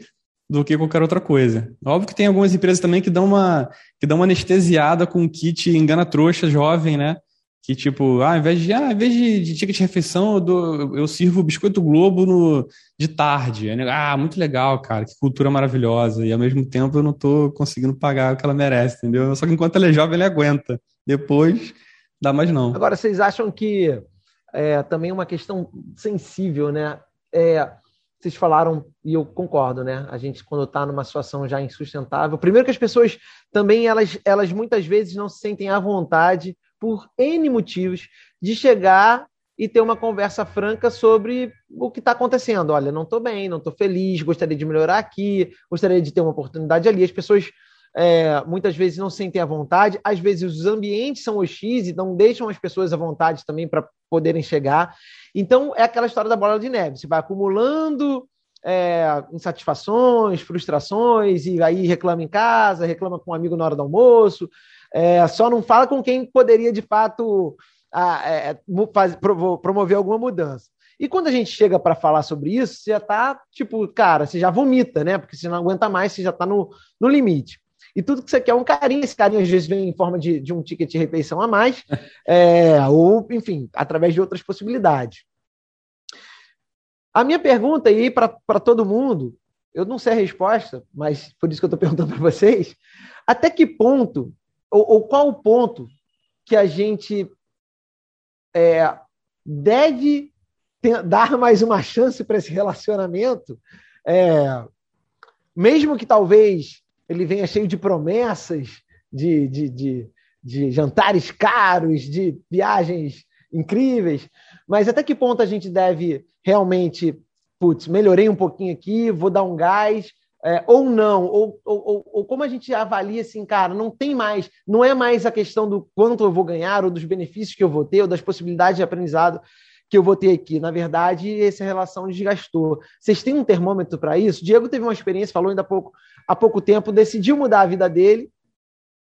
do que qualquer outra coisa. Óbvio que tem algumas empresas também que dão uma, que dão uma anestesiada com um kit engana trouxa jovem, né? Que tipo, ah, ao invés de, ah, ao invés de, de ticket de refeição, eu, dou, eu sirvo biscoito Globo no, de tarde. Ah, muito legal, cara, que cultura maravilhosa. E ao mesmo tempo eu não tô conseguindo pagar o que ela merece, entendeu? Só que enquanto ela é jovem, ele aguenta. Depois, dá mais não. Agora, vocês acham que é, também uma questão sensível, né? É, vocês falaram, e eu concordo, né? A gente, quando está numa situação já insustentável, primeiro que as pessoas também, elas, elas muitas vezes não se sentem à vontade, por N motivos, de chegar e ter uma conversa franca sobre o que está acontecendo. Olha, não estou bem, não estou feliz, gostaria de melhorar aqui, gostaria de ter uma oportunidade ali. As pessoas é, muitas vezes não sentem à vontade, às vezes os ambientes são hostis e não deixam as pessoas à vontade também para poderem chegar. Então, é aquela história da bola de neve. Você vai acumulando é, insatisfações, frustrações, e aí reclama em casa, reclama com um amigo na hora do almoço, é, só não fala com quem poderia, de fato, a, é, faz, promover alguma mudança. E quando a gente chega para falar sobre isso, você já está, tipo, cara, você já vomita, né? Porque você não aguenta mais, você já está no, no limite. E tudo que você quer é um carinho. Esse carinho às vezes vem em forma de, de um ticket de refeição a mais, [LAUGHS] é, ou, enfim, através de outras possibilidades. A minha pergunta aí para todo mundo, eu não sei a resposta, mas por isso que eu estou [LAUGHS] perguntando para vocês, até que ponto, ou, ou, qual o ponto que a gente é, deve ter, dar mais uma chance para esse relacionamento, é, mesmo que talvez ele venha cheio de promessas, de, de, de, de jantares caros, de viagens incríveis, mas até que ponto a gente deve realmente, putz, melhorei um pouquinho aqui, vou dar um gás, é, ou não, ou, ou, ou, como a gente avalia assim, cara, não tem mais, não é mais a questão do quanto eu vou ganhar, ou dos benefícios que eu vou ter, ou das possibilidades de aprendizado que eu vou ter aqui. Na verdade, essa relação desgastou. Vocês têm um termômetro para isso? Diego teve uma experiência, falou ainda há pouco, há pouco tempo, decidiu mudar a vida dele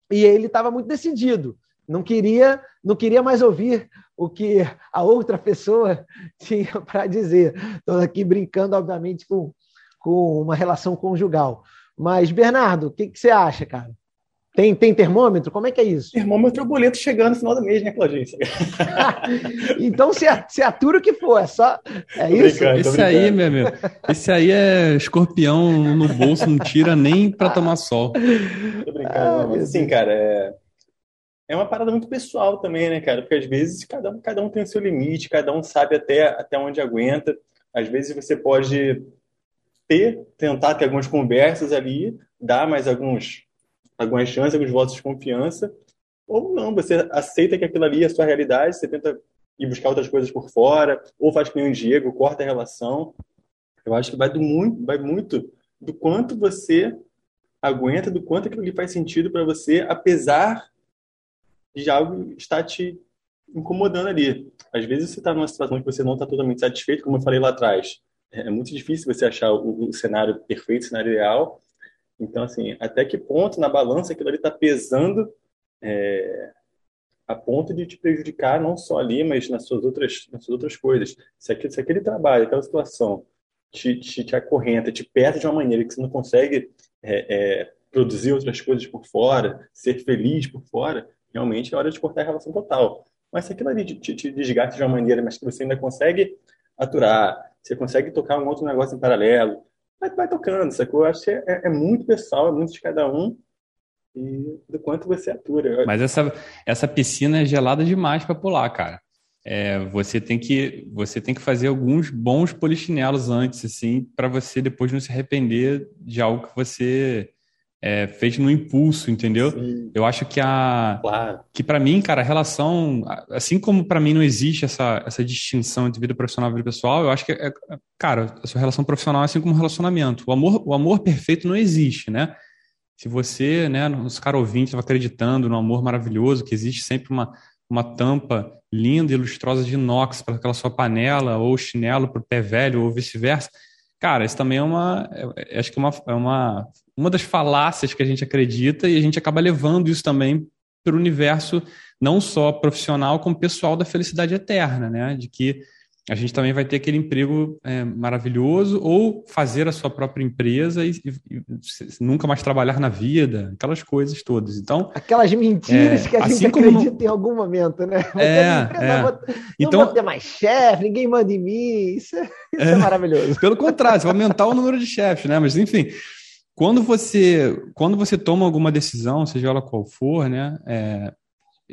e ele estava muito decidido. Não queria, não queria mais ouvir o que a outra pessoa [LAUGHS] tinha para dizer. Estou aqui brincando, obviamente, com, com uma relação conjugal. Mas, Bernardo, o que, que você acha, cara? Tem, tem termômetro? Como é que é isso? Termômetro é o boleto chegando no final do mês, né, Claudinho? então você, você atura o que for, é só. É isso? Esse aí, meu amigo. Esse aí é escorpião no bolso, não tira nem para tomar sol. Tô brincando, ah, mas assim, cara, é... é uma parada muito pessoal também, né, cara? Porque às vezes cada um, cada um tem o seu limite, cada um sabe até, até onde aguenta. Às vezes você pode ter, tentar ter algumas conversas ali, dar mais alguns, algumas chances, alguns votos de confiança, ou não, você aceita que aquilo ali é a sua realidade, você tenta ir buscar outras coisas por fora, ou faz nem o Diego, corta a relação. Eu acho que vai, do muito, vai muito do quanto você aguenta, do quanto aquilo ali faz sentido para você, apesar de algo estar te incomodando ali. Às vezes você está numa situação que você não está totalmente satisfeito, como eu falei lá atrás. É muito difícil você achar o, o cenário perfeito, o cenário ideal. Então, assim, até que ponto na balança aquilo ali está pesando é, a ponto de te prejudicar não só ali, mas nas suas outras, nas suas outras coisas. Se aquele, se aquele trabalho, aquela situação te, te, te acorrenta, te perde de uma maneira que você não consegue é, é, produzir outras coisas por fora, ser feliz por fora, realmente é hora de cortar a relação total. Mas se aquilo ali te, te desgasta de uma maneira, mas que você ainda consegue aturar, você consegue tocar um outro negócio em paralelo, vai, vai tocando, sacou? Eu acho que é, é muito pessoal, é muito de cada um e do quanto você atura. Mas essa, essa piscina é gelada demais para pular, cara. É, você tem que você tem que fazer alguns bons polichinelos antes, assim, para você depois não se arrepender de algo que você é, fez no impulso, entendeu? Sim. Eu acho que a claro. que para mim, cara, a relação, assim como para mim não existe essa, essa distinção entre vida profissional e vida pessoal, eu acho que, é, cara, a sua relação profissional é assim como um relacionamento. O amor, o amor perfeito não existe, né? Se você, né, os caras ouvintes, estava acreditando no amor maravilhoso, que existe sempre uma, uma tampa linda e lustrosa de inox para aquela sua panela, ou chinelo para o pé velho, ou vice-versa, cara, isso também é uma. É, é, acho que é uma, é uma, uma das falácias que a gente acredita e a gente acaba levando isso também para o universo não só profissional, como pessoal da felicidade eterna, né? De que a gente também vai ter aquele emprego é, maravilhoso ou fazer a sua própria empresa e, e, e, nunca mais trabalhar na vida, aquelas coisas todas. Então aquelas mentiras é, que a gente assim acredita como... em algum momento, né? é, é. Vou, então, não vou ter mais chefe, ninguém manda em mim, isso, é, isso é, maravilhoso. Pelo contrário, você vai aumentar o número de chefes, né? Mas enfim, quando você quando você toma alguma decisão, seja ela qual for, né? É,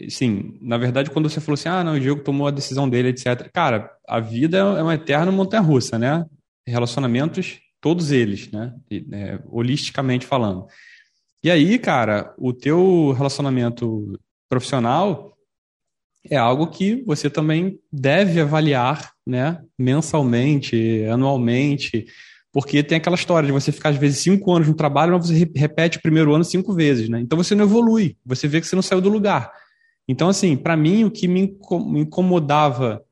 sim, na verdade, quando você falou assim, ah, não, o Diego tomou a decisão dele, etc. Cara, a vida é uma eterna montanha-russa, né? Relacionamentos, todos eles, né? É, holisticamente falando. E aí, cara, o teu relacionamento profissional é algo que você também deve avaliar, né? Mensalmente, anualmente, porque tem aquela história de você ficar às vezes cinco anos no trabalho, mas você repete o primeiro ano cinco vezes, né? Então você não evolui, você vê que você não saiu do lugar. Então, assim, para mim, o que me incomodava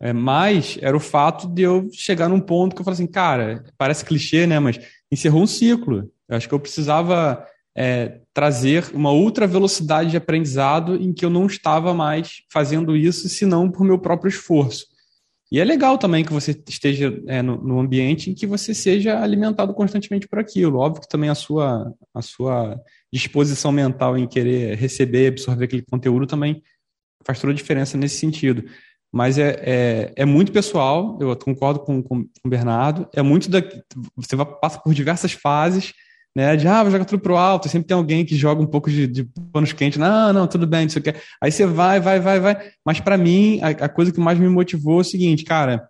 é, mais era o fato de eu chegar num ponto que eu falei assim, cara, parece clichê, né? Mas encerrou um ciclo. Eu acho que eu precisava é, trazer uma outra velocidade de aprendizado em que eu não estava mais fazendo isso, senão por meu próprio esforço. E é legal também que você esteja é, no, no, ambiente em que você seja alimentado constantemente por aquilo. Óbvio que também a sua, a sua disposição mental em querer receber, absorver aquele conteúdo também faz toda a diferença nesse sentido. Mas é, é, é muito pessoal, eu concordo com, com, com o Bernardo, é muito da. Você passa por diversas fases, né? De ah, vou jogar tudo pro alto, sempre tem alguém que joga um pouco de, de panos quentes, não, não, tudo bem, não sei o que. Aí você vai, vai, vai, vai. Mas para mim, a, a, coisa que mais me motivou é o seguinte, cara,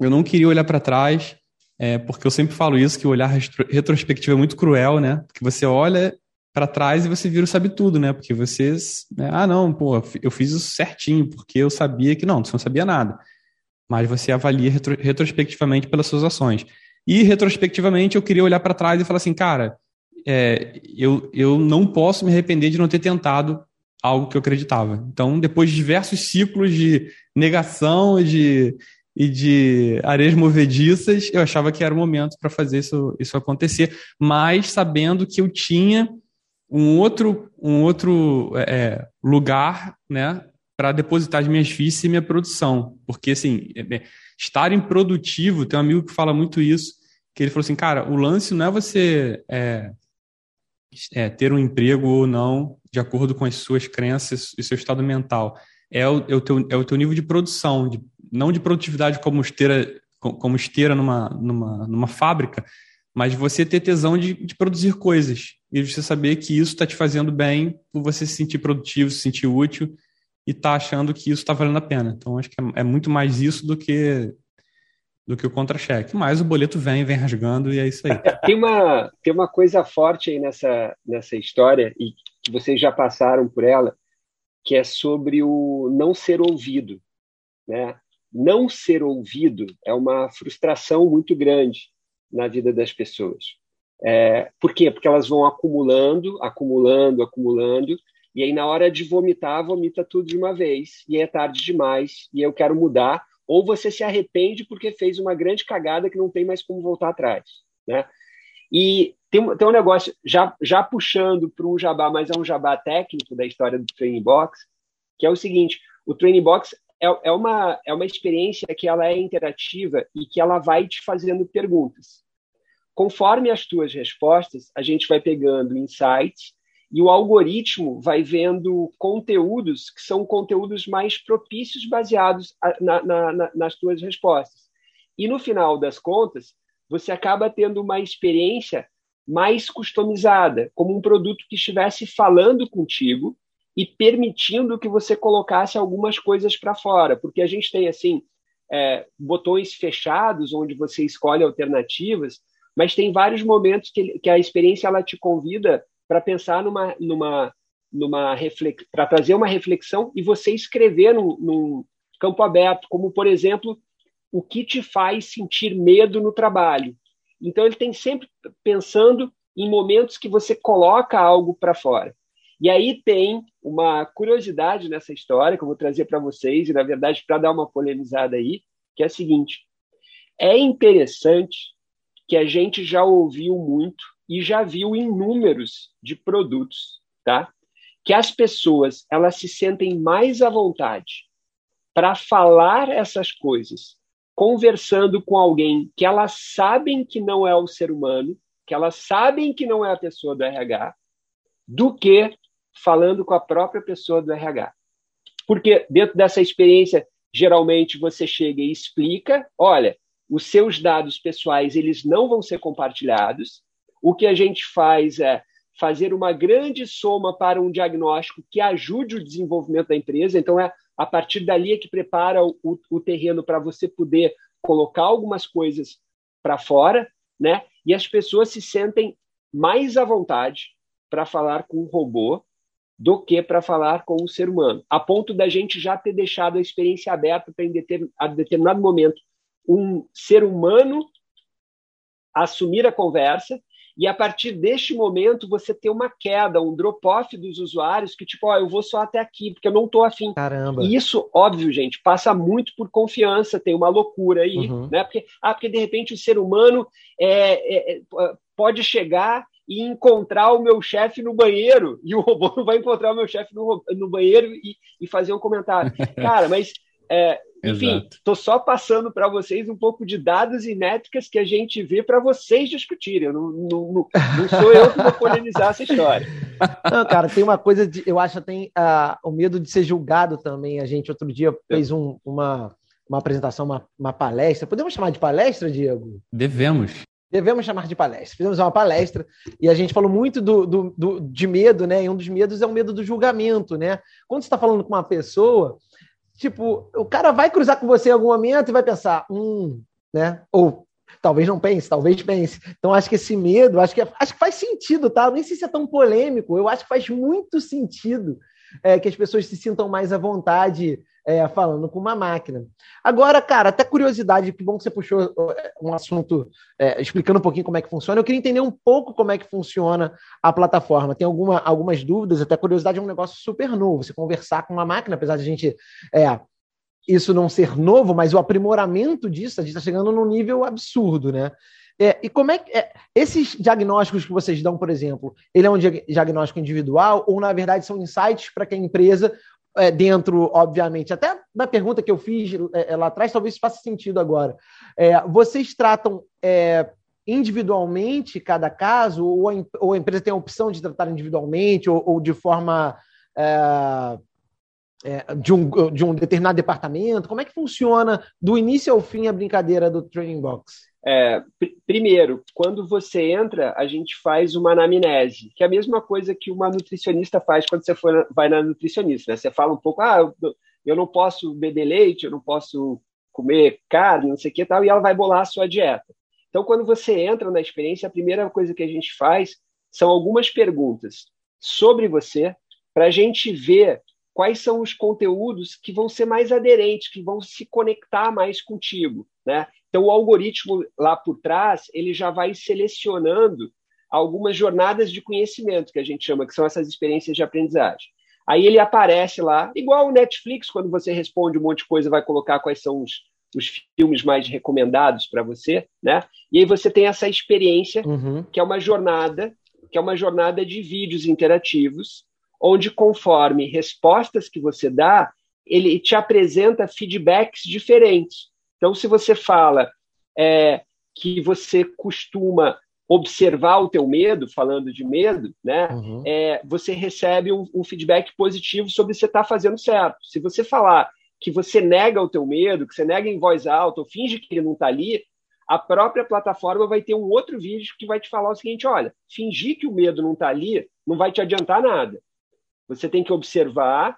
eu não queria olhar para trás, é, porque eu sempre falo isso, que o olhar retrospectivo é muito cruel, né? Porque você olha para trás e você vira o sabe tudo, né? Porque vocês, né? ah, não, pô, eu fiz isso certinho, porque eu sabia que não, você não sabia nada. Mas você avalia retro, retrospectivamente pelas suas ações. E retrospectivamente eu queria olhar para trás e falar assim, cara, é, eu, eu não posso me arrepender de não ter tentado algo que eu acreditava. Então, depois de diversos ciclos de negação e de, e de areias movediças, eu achava que era o momento para fazer isso, isso acontecer, mas sabendo que eu tinha um outro, um outro é, é lugar né, para depositar as minhas fichas e minha produção. Porque, assim, é, é, estar improdutivo, tem um amigo que fala muito isso, que ele falou assim, cara, o lance não é você é, é, ter um emprego ou não, de acordo com as suas crenças e seu estado mental. É o, é o, teu, é o teu nível de produção, de, não de produtividade como esteira, como esteira numa, numa, numa fábrica, mas você ter tesão de, de produzir coisas. e você saber que isso está te fazendo bem você se sentir produtivo, se sentir útil e tá achando que isso está valendo a pena. Então, acho que é, é muito mais isso do que do que o contra-cheque. Mas o boleto vem, vem rasgando e é isso aí. [LAUGHS] Tem uma, tem uma coisa forte aí nessa, nessa história, e que vocês já passaram por ela, que é sobre o não ser ouvido. Né? Não ser ouvido é uma frustração muito grande na vida das pessoas. É, por quê? Porque elas vão acumulando, acumulando, acumulando, e aí na hora de vomitar, vomita tudo de uma vez, e é tarde demais, e eu quero mudar, ou você se arrepende porque fez uma grande cagada que não tem mais como voltar atrás, né? E tem, tem um negócio, já, já puxando para um jabá, mas é um jabá técnico da história do Training Box, que é o seguinte, o Training Box é, é, uma, é uma experiência que ela é interativa e que ela vai te fazendo perguntas. Conforme as tuas respostas, a gente vai pegando insights e o algoritmo vai vendo conteúdos que são conteúdos mais propícios baseados na, na, nas tuas respostas. E no final das contas, você acaba tendo uma experiência mais customizada, como um produto que estivesse falando contigo e permitindo que você colocasse algumas coisas para fora, porque a gente tem assim é, botões fechados onde você escolhe alternativas, mas tem vários momentos que, que a experiência ela te convida para pensar numa, numa, numa para trazer uma reflexão e você escrever num, num campo aberto, como por exemplo o que te faz sentir medo no trabalho. Então ele tem sempre pensando em momentos que você coloca algo para fora. E aí tem uma curiosidade nessa história que eu vou trazer para vocês, e na verdade para dar uma polemizada aí, que é a seguinte: é interessante que a gente já ouviu muito e já viu em números de produtos, tá? Que as pessoas elas se sentem mais à vontade para falar essas coisas, conversando com alguém que elas sabem que não é o ser humano, que elas sabem que não é a pessoa do RH, do que falando com a própria pessoa do RH. Porque dentro dessa experiência, geralmente você chega e explica, olha, os seus dados pessoais eles não vão ser compartilhados. O que a gente faz é fazer uma grande soma para um diagnóstico que ajude o desenvolvimento da empresa. Então, é a partir dali é que prepara o, o terreno para você poder colocar algumas coisas para fora, né? E as pessoas se sentem mais à vontade para falar com um robô do que para falar com um ser humano, a ponto da gente já ter deixado a experiência aberta para, em determinado momento, um ser humano assumir a conversa e a partir deste momento você ter uma queda, um drop-off dos usuários que tipo, ó, eu vou só até aqui porque eu não estou afim. Caramba. E isso, óbvio, gente, passa muito por confiança, tem uma loucura aí, uhum. né? Porque, ah, porque de repente o ser humano é, é, é pode chegar e encontrar o meu chefe no banheiro [LAUGHS] e o robô não vai encontrar o meu chefe no, no banheiro e, e fazer um comentário. [LAUGHS] Cara, mas é, enfim, estou só passando para vocês um pouco de dados e métricas que a gente vê para vocês discutirem. Não, não, não, não, sou eu que vou polemizar essa história. [LAUGHS] Não, cara, tem uma coisa de. Eu acho que tem uh, o medo de ser julgado também. A gente outro dia fez um, uma, uma apresentação, uma, uma palestra. Podemos chamar de palestra, Diego? Devemos. Devemos chamar de palestra. Fizemos uma palestra e a gente falou muito do, do, do, de medo, né? E um dos medos é o medo do julgamento, né? Quando você está falando com uma pessoa, tipo, o cara vai cruzar com você em algum momento e vai pensar, hum, né? Ou talvez não pense, talvez pense. Então acho que esse medo, acho que, é, acho que faz sentido, tá? Nem sei se é tão polêmico, eu acho que faz muito sentido é, que as pessoas se sintam mais à vontade é, falando com uma máquina. Agora, cara, até curiosidade, que bom que você puxou é, um assunto é, explicando um pouquinho como é que funciona. Eu queria entender um pouco como é que funciona a plataforma. Tem alguma, algumas dúvidas, até curiosidade é um negócio super novo. Você conversar com uma máquina, apesar de a gente. É, isso não ser novo, mas o aprimoramento disso, a gente está chegando num nível absurdo, né? É, e como é que. É, esses diagnósticos que vocês dão, por exemplo, ele é um diagnóstico individual ou, na verdade, são insights para que a empresa é, dentro, obviamente, até da pergunta que eu fiz é, é lá atrás, talvez faça sentido agora. É, vocês tratam é, individualmente cada caso, ou a, ou a, empresa tem a opção de tratar individualmente, ou, ou de forma é, de, um, de um determinado departamento? Como é que funciona do início ao fim a brincadeira do Training Box? É, pr primeiro, quando você entra, a gente faz uma anamnese, que é a mesma coisa que uma nutricionista faz quando você for, vai na nutricionista. Né? Você fala um pouco, ah, eu, eu não posso beber leite, eu não posso comer carne, não sei o que tal, e ela vai bolar a sua dieta. Então, quando você entra na experiência, a primeira coisa que a gente faz são algumas perguntas sobre você, para a gente ver quais são os conteúdos que vão ser mais aderentes, que vão se conectar mais contigo, né? Então o algoritmo lá por trás, ele já vai selecionando algumas jornadas de conhecimento que a gente chama, que são essas experiências de aprendizagem. Aí ele aparece lá, igual o Netflix, quando você responde um monte de coisa, vai colocar quais são os, os filmes mais recomendados para você, né? E aí você tem essa experiência, uhum. que é uma jornada, que é uma jornada de vídeos interativos, onde conforme respostas que você dá, ele te apresenta feedbacks diferentes. Então, se você fala é, que você costuma observar o teu medo, falando de medo, né, uhum. é, você recebe um, um, feedback positivo sobre se você está fazendo certo. Se você falar que você nega o teu medo, que você nega em voz alta ou finge que ele não está ali, a própria plataforma vai ter um outro vídeo que vai te falar o seguinte: olha, fingir que o medo não está ali não vai te adiantar nada. Você tem que observar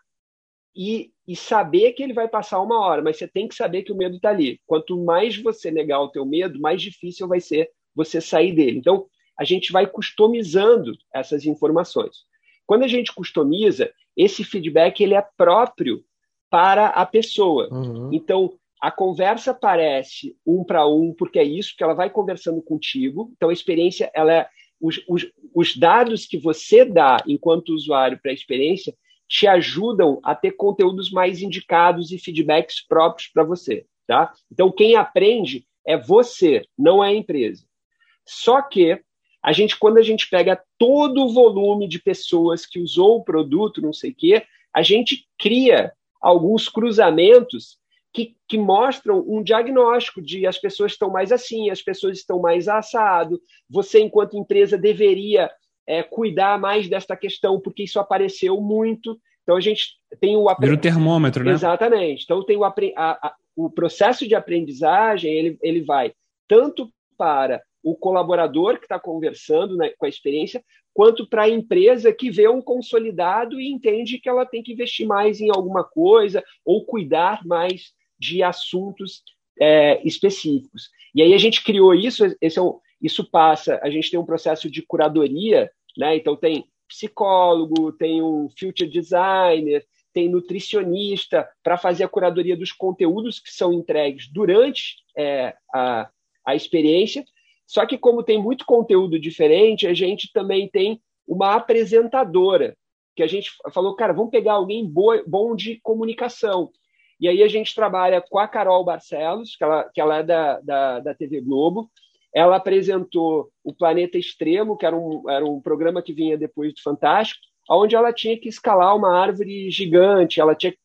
e, e, saber que ele vai passar uma hora, mas você tem que saber que o medo está ali. Quanto mais você negar o teu medo, mais difícil vai ser você sair dele. Então, a gente vai customizando essas informações. Quando a gente customiza, esse feedback ele é próprio para a pessoa. Uhum. Então, a conversa parece um para um, porque é isso que ela vai conversando contigo. Então, a experiência ela é os, os, os dados que você dá enquanto usuário para a experiência te ajudam a ter conteúdos mais indicados e feedbacks próprios para você. Tá? Então, quem aprende é você, não é a empresa. Só que a gente, quando a gente pega todo o volume de pessoas que usou o produto, não sei o quê, a gente cria alguns cruzamentos que, que, mostram um diagnóstico de as pessoas estão mais assim, as pessoas estão mais assado, você, enquanto empresa, deveria é, cuidar mais desta questão, porque isso apareceu muito. Então, a gente tem o... Vira o termômetro, né? Exatamente. Então, tem o, a, a, o processo de aprendizagem, ele, ele vai tanto para o colaborador que está conversando né, com a experiência, quanto para a empresa que vê um consolidado e entende que ela tem que investir mais em alguma coisa ou cuidar mais de assuntos é, específicos. E aí a gente criou isso, esse é um, isso passa, a gente tem um processo de curadoria, né? Então tem psicólogo, tem um future designer, tem nutricionista para fazer a curadoria dos conteúdos que são entregues durante é, a, a experiência. Só que como tem muito conteúdo diferente, a gente também tem uma apresentadora que a gente falou, cara, vamos pegar alguém boa, bom de comunicação. E aí a gente trabalha com a Carol Barcelos, que ela, que ela é da, da, da TV Globo. Ela apresentou o Planeta Extremo, que era um, era um programa que vinha depois do Fantástico, onde ela tinha que escalar uma árvore gigante, ela tinha que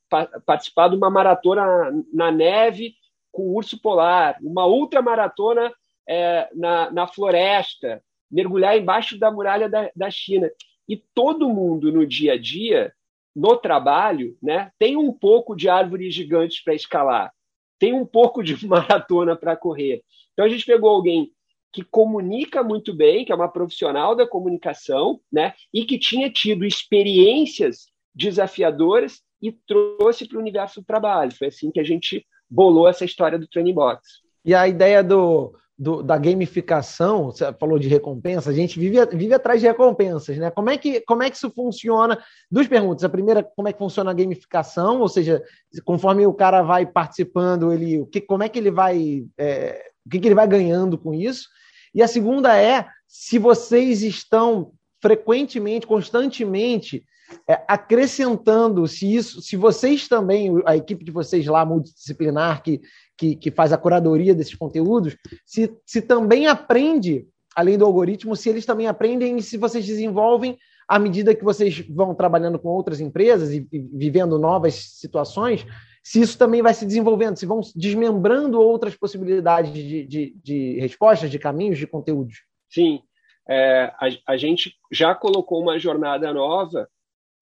participar de uma maratona na neve com o urso polar, uma ultramaratona é, na, na floresta, mergulhar embaixo da muralha da, da China. E todo mundo no dia a dia no trabalho, né, tem um pouco de árvores gigantes para escalar, tem um pouco de [LAUGHS] maratona para correr. Então a gente pegou alguém que comunica muito bem, que é uma profissional da comunicação, né, e que tinha tido experiências desafiadoras e trouxe para o universo do trabalho. Foi assim que a gente bolou essa história do Training Box. E a ideia do, do, da gamificação, você falou de recompensa, a gente vive, vive atrás de recompensas, né? Como é, que, como é que isso funciona? Duas perguntas. A primeira, como é que funciona a gamificação? Ou seja, conforme o cara vai participando, ele, o que, como é que ele vai. É, o que, que ele vai ganhando com isso? E a segunda é se vocês estão frequentemente, constantemente, é, acrescentando, se isso, se vocês também, a equipe de vocês lá, multidisciplinar, que que, que faz a curadoria desses conteúdos, se, se também aprende, além do algoritmo, se eles também aprendem e se vocês desenvolvem à medida que vocês vão trabalhando com outras empresas e, e vivendo novas situações, se isso também vai se desenvolvendo, se vão desmembrando outras possibilidades de, de, de respostas, de caminhos, de conteúdos. Sim, é, a, a, gente já colocou uma jornada nova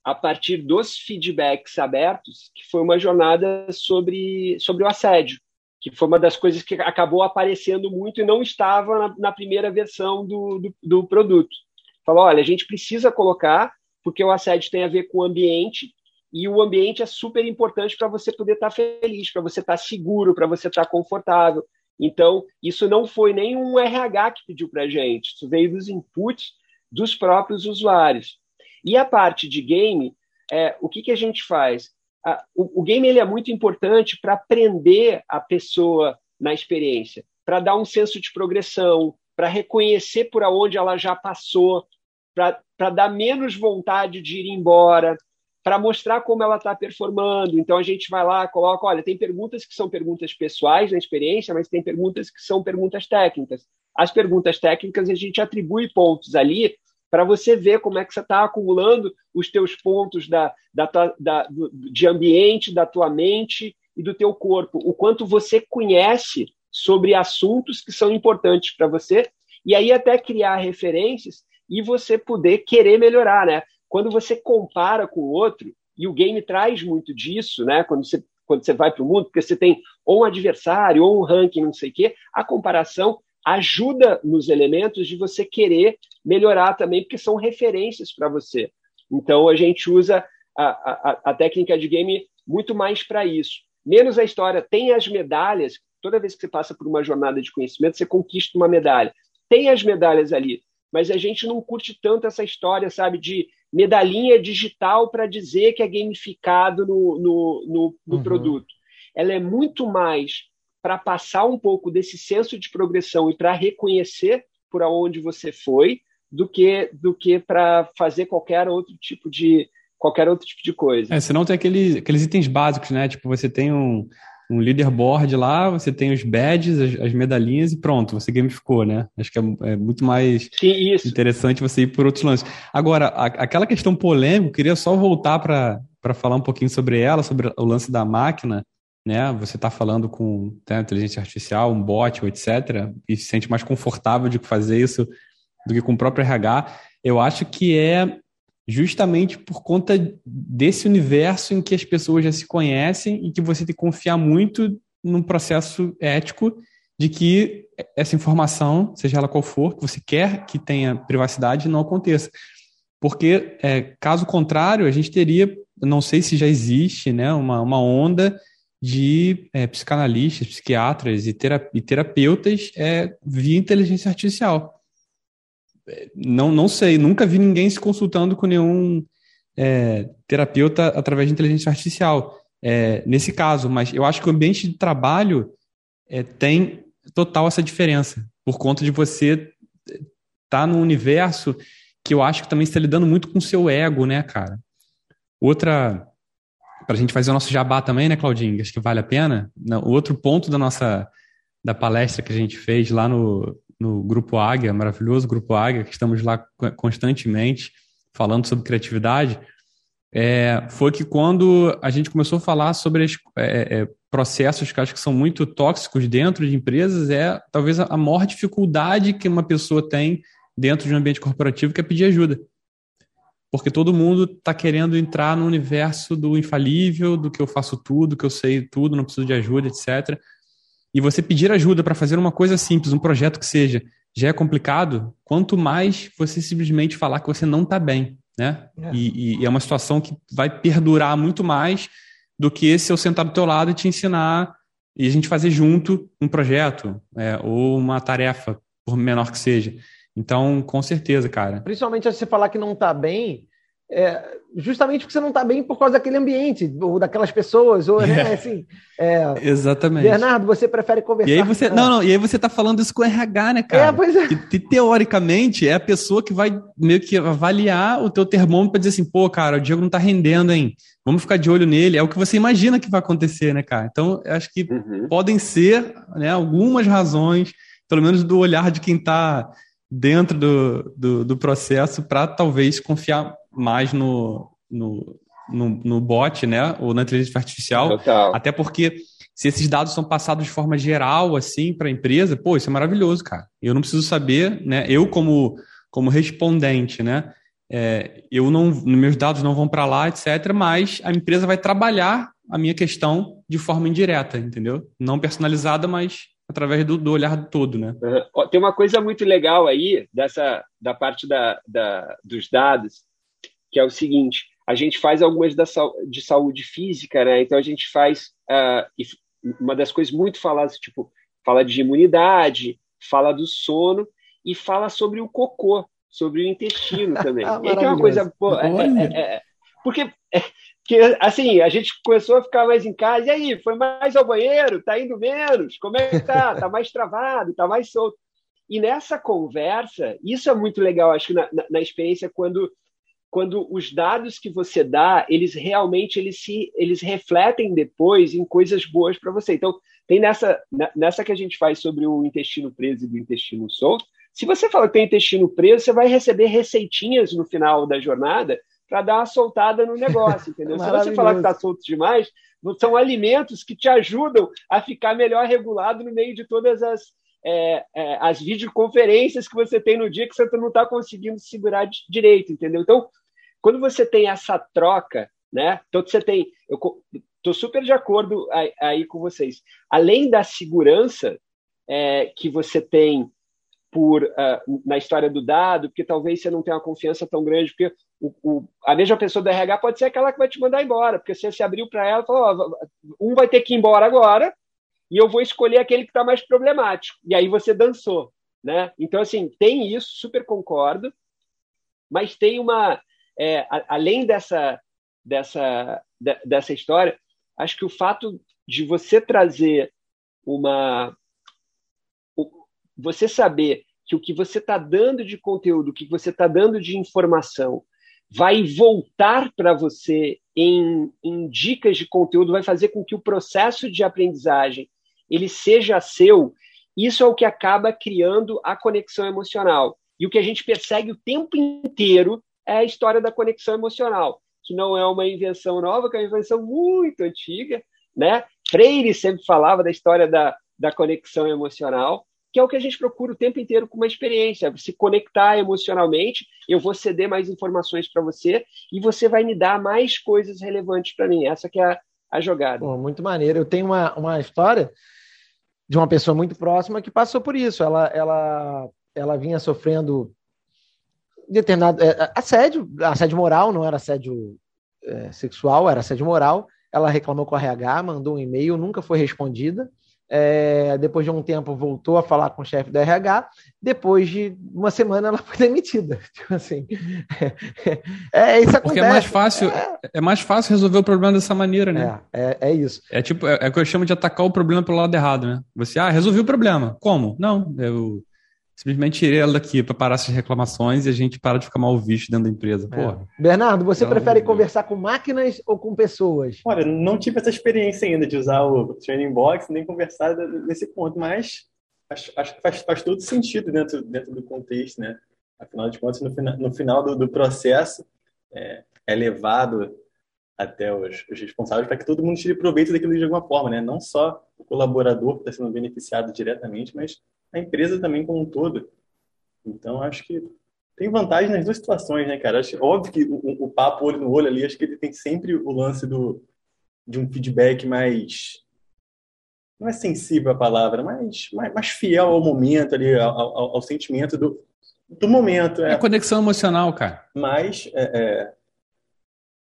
a partir dos feedbacks abertos, que foi uma jornada sobre, sobre o assédio, que foi uma das coisas que acabou aparecendo muito e não estava na, na primeira versão do, do, do produto. Falou, olha, a gente precisa colocar, porque o assédio tem a ver com o ambiente, e o ambiente é super importante para você poder estar tá feliz, para você estar tá seguro, para você estar tá confortável. Então, isso não foi nem um RH que pediu para a gente, isso veio dos inputs dos próprios usuários. E a parte de game, é, o que, que a gente faz? O, o game ele é muito importante para aprender a pessoa na experiência, para dar um senso de progressão, para reconhecer por onde ela já passou, para dar menos vontade de ir embora, para mostrar como ela está performando. Então a gente vai lá, coloca, olha, tem perguntas que são perguntas pessoais na experiência, mas tem perguntas que são perguntas técnicas. As perguntas técnicas a gente atribui pontos ali para você ver como é que você está acumulando os teus pontos da, da, da, de ambiente, da tua mente e do teu corpo, o quanto você conhece sobre assuntos que são importantes para você, e aí até criar referências e você poder querer melhorar, né? Quando você compara com o outro, e o game traz muito disso, né? Quando você, quando você vai para o mundo, porque você tem ou um adversário, ou um ranking, não sei o quê, a comparação ajuda nos elementos de você querer melhorar também, porque são referências para você. Então a gente usa a, a, a técnica de game muito mais para isso. Menos a história, tem as medalhas, toda vez que você passa por uma jornada de conhecimento, você conquista uma medalha. Tem as medalhas ali, mas a gente não curte tanto essa história, sabe, de medalhinha digital para dizer que é gamificado no, no, no, no uhum. produto. Ela é muito mais para passar um pouco desse senso de progressão e para reconhecer por aonde você foi, do que do que para fazer qualquer outro tipo de qualquer outro tipo de coisa. É, senão tem aqueles, aqueles itens básicos, né? Tipo, você tem um, um leaderboard lá, você tem os badges, as, as medalhinhas e pronto, você gamificou, né? Acho que é, é muito mais Sim, interessante você ir por outros lances. Agora, a, aquela questão polêmica, queria só voltar para falar um pouquinho sobre ela, sobre o lance da máquina, né? Você está falando com né, inteligência artificial, um bot, etc., e se sente mais confortável de fazer isso do que com o próprio RH. Eu acho que é justamente por conta desse universo em que as pessoas já se conhecem e que você tem que confiar muito num processo ético de que essa informação, seja ela qual for, que você quer que tenha privacidade, não aconteça. Porque, é, caso contrário, a gente teria, não sei se já existe, né, uma, uma onda de é, psicanalistas, psiquiatras e, e terapeutas é, via inteligência artificial. Não, não sei, nunca vi ninguém se consultando com nenhum é, terapeuta através de inteligência artificial é, nesse caso, mas eu acho que o ambiente de trabalho é, tem total essa diferença, por conta de você estar tá num universo que eu acho que também está lidando muito com o seu ego, né, cara? Outra para a gente fazer o nosso jabá também, né, Claudinho? Acho que vale a pena. O outro ponto da nossa da palestra que a gente fez lá no, no Grupo Águia, maravilhoso Grupo Águia, que estamos lá constantemente falando sobre criatividade, é, foi que quando a gente começou a falar sobre as, é, é, processos que acho que são muito tóxicos dentro de empresas, é talvez a maior dificuldade que uma pessoa tem dentro de um ambiente corporativo, que é pedir ajuda porque todo mundo está querendo entrar no universo do infalível, do que eu faço tudo, que eu sei tudo, não preciso de ajuda, etc. E você pedir ajuda para fazer uma coisa simples, um projeto que seja, já é complicado, quanto mais você simplesmente falar que você não está bem, né? É. E, e, é uma situação que vai perdurar muito mais do que se eu sentar do teu lado e te ensinar e a gente fazer junto um projeto é, ou uma tarefa, por menor que seja. Então, com certeza, cara. Principalmente se você falar que não está bem, é, justamente porque você não está bem por causa daquele ambiente, ou daquelas pessoas, ou né, é. [LAUGHS] assim. É, Exatamente. Bernardo, você prefere conversar. E aí você, não, não, e aí você está falando isso com o RH, né, cara? É, pois é. E, teoricamente é a pessoa que vai meio que avaliar o teu termômetro para dizer assim, pô, cara, o Diego não está rendendo, hein? Vamos ficar de olho nele. É o que você imagina que vai acontecer, né, cara? Então, acho que uhum. podem ser né, algumas razões, pelo menos do olhar de quem está dentro do, do, do processo para talvez confiar mais no, no, no, no, bot, né? Ou na inteligência artificial. Total. Até porque se esses dados são passados de forma geral, assim, para a empresa, pô, isso é maravilhoso, cara. Eu não preciso saber, né? Eu, como, como respondente, né? é, eu não, meus dados não vão para lá, etc. Mas a empresa vai trabalhar a minha questão de forma indireta, entendeu? Não personalizada, mas através do, do olhar todo, né? Uhum. Tem uma coisa muito legal aí dessa da parte da, da, dos dados, que é o seguinte: a gente faz algumas da, de saúde física, né? Então a gente faz uh, uma das coisas muito faladas, tipo, fala de imunidade, fala do sono e fala sobre o cocô sobre o intestino [LAUGHS] também. ah, aí tem uma coisa. Pô, é, é, é, é, porque, porque, assim, a gente começou a ficar mais em casa. E aí, foi mais ao banheiro? Tá indo menos? Como é que tá? Tá mais travado? Tá mais solto? E nessa conversa, isso é muito legal, acho que na, na, na experiência, quando quando os dados que você dá, eles realmente eles se eles refletem depois em coisas boas para você. Então, tem nessa nessa que a gente faz sobre o intestino preso e do intestino solto, se você fala que tem intestino preso, você vai receber receitinhas no final da jornada para dar uma soltada no negócio, entendeu? Se você falar que está solto demais, são alimentos que te ajudam a ficar melhor regulado no meio de todas as, é, é, as videoconferências que você tem no dia que você não está conseguindo segurar direito, entendeu? Então, quando você tem essa troca, né? Então você tem, eu estou super de acordo aí, aí, com vocês. Além da segurança é, que você tem por uh, na história do dado, porque talvez você não tenha uma confiança tão grande, porque o, o, a mesma pessoa do RH pode ser aquela que vai te mandar embora, porque você se abriu para ela e falou: oh, um vai ter que ir embora agora, e eu vou escolher aquele que está mais problemático. E aí você dançou. Né? Então, assim, tem isso, super concordo, mas tem uma. É, a, além dessa, dessa, de, dessa história, acho que o fato de você trazer uma você saber que o que você está dando de conteúdo, o que você está dando de informação, vai voltar para você em, em, dicas de conteúdo, vai fazer com que o processo de aprendizagem ele seja seu. Isso é o que acaba criando a conexão emocional. E o que a gente persegue o tempo inteiro é a história da conexão emocional, que não é uma invenção nova, que é uma invenção muito antiga, né? Freire sempre falava da história da, da conexão emocional que é o que a gente procura o tempo inteiro com uma experiência, se conectar emocionalmente, eu vou ceder mais informações para você e você vai me dar mais coisas relevantes para mim. Essa que é a, a jogada. Pô, muito maneiro. Eu tenho uma, uma história de uma pessoa muito próxima que passou por isso. Ela, ela, ela vinha sofrendo determinado é, assédio, assédio moral, não era assédio é, sexual, era assédio moral. Ela reclamou com a RH, mandou um e-mail, nunca foi respondida. É, depois de um tempo voltou a falar com o chefe da RH. Depois de uma semana ela foi [LAUGHS] demitida. Tipo assim, é, [LAUGHS] é isso acontece. Porque é mais fácil, é, é, mais fácil resolver o problema dessa maneira, né? É, é, é isso. É tipo, é, é, o que eu chamo de atacar o problema pelo lado errado, né? Você, ah, resolvi o problema. Como? Não, eu simplesmente tirei ela daqui para parar essas reclamações e a gente para de ficar mal visto dentro da empresa. É. Bernardo, você então, prefere conversar com máquinas ou com pessoas? Olha, não tive essa experiência ainda de usar o Training Box nem conversar nesse ponto, mas acho, acho que faz, faz todo sentido dentro, dentro do contexto, né? Afinal de contas, no, final, no final do, do processo, é, é levado até os, os responsáveis para que todo mundo tire proveito daquilo de alguma forma, né? Não só o colaborador que está sendo beneficiado diretamente, mas a empresa também como um todo. Então, acho que tem vantagem nas duas situações, né, cara? Acho, óbvio que o, o, papo olho no olho ali, acho que ele tem sempre o lance do, de um feedback mais. Não é sensível a palavra, mas mais, mais fiel ao momento ali, ao, ao, ao sentimento do, do momento. É. é conexão emocional, cara. Mas, é, é,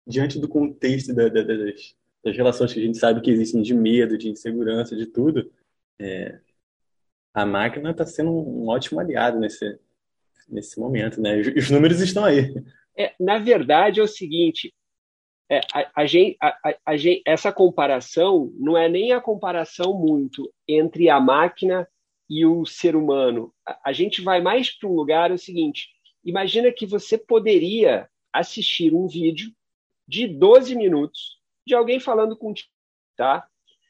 diante do contexto da, da, das, das relações que a gente sabe que existem de medo, de insegurança, de tudo, é, a máquina está sendo um ótimo aliado nesse, nesse momento, né? Os números estão aí. É, na verdade, é o seguinte: é, a, a, a, essa comparação não é nem a comparação muito entre a máquina e o ser humano. A, gente vai mais para um lugar é o seguinte: imagina que você poderia assistir um vídeo de 12 minutos de alguém falando contigo, tá?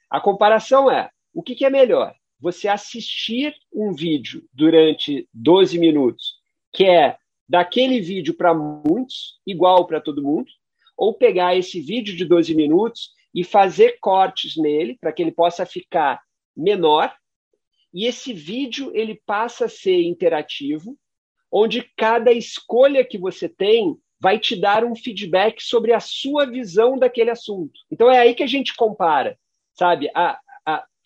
A comparação é o que, que é melhor? Você assistir um vídeo durante 12 minutos, que é daquele vídeo para muitos, igual para todo mundo, ou pegar esse vídeo de 12 minutos e fazer cortes nele para que ele possa ficar menor, e esse vídeo ele passa a ser interativo, onde cada escolha que você tem vai te dar um feedback sobre a sua visão daquele assunto. Então é aí que a gente compara, sabe? A,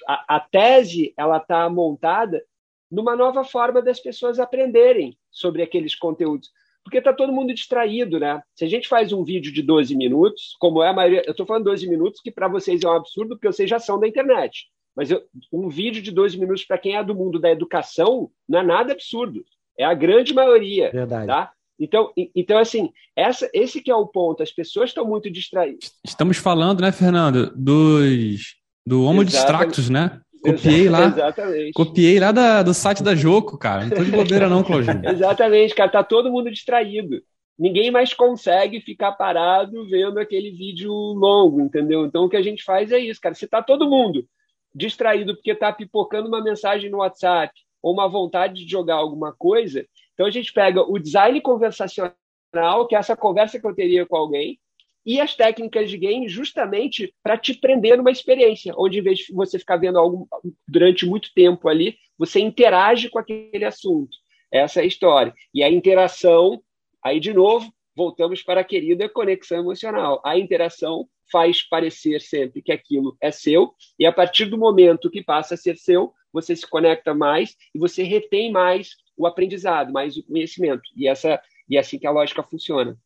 a, a, tese ela está montada numa nova forma das pessoas aprenderem sobre aqueles conteúdos. Porque está todo mundo distraído, né? Se a gente faz um vídeo de 12 minutos, como é a maioria, eu estou falando 12 minutos, que para vocês é um absurdo, porque vocês já são da internet. Mas eu, um vídeo de 12 minutos para quem é do mundo da educação não é nada absurdo. É a grande maioria. Verdade. Tá? Então, então assim, essa, esse que é o ponto. As pessoas estão muito distraídas. Estamos falando, né, Fernando, dos do Homo Distractus, né? Copiei lá. Exatamente. Copiei lá da, do site da Joco, cara. Não tô de bobeira, não, Claudinho. [LAUGHS] Exatamente, cara. Tá todo mundo distraído. Ninguém mais consegue ficar parado vendo aquele vídeo longo, entendeu? Então o que a gente faz é isso, cara. Se tá todo mundo distraído porque tá pipocando uma mensagem no WhatsApp ou uma vontade de jogar alguma coisa, então a gente pega o design conversacional, que é essa conversa que eu teria com alguém, e as técnicas de game justamente para te prender numa experiência, onde em vez de você ficar vendo algo durante muito tempo ali, você interage com aquele assunto. Essa é a história. E a interação, aí de novo, voltamos para a querida conexão emocional. A interação faz parecer sempre que aquilo é seu, e a partir do momento que passa a ser seu, você se conecta mais e você retém mais o aprendizado, mais o conhecimento. E essa e é assim que a lógica funciona.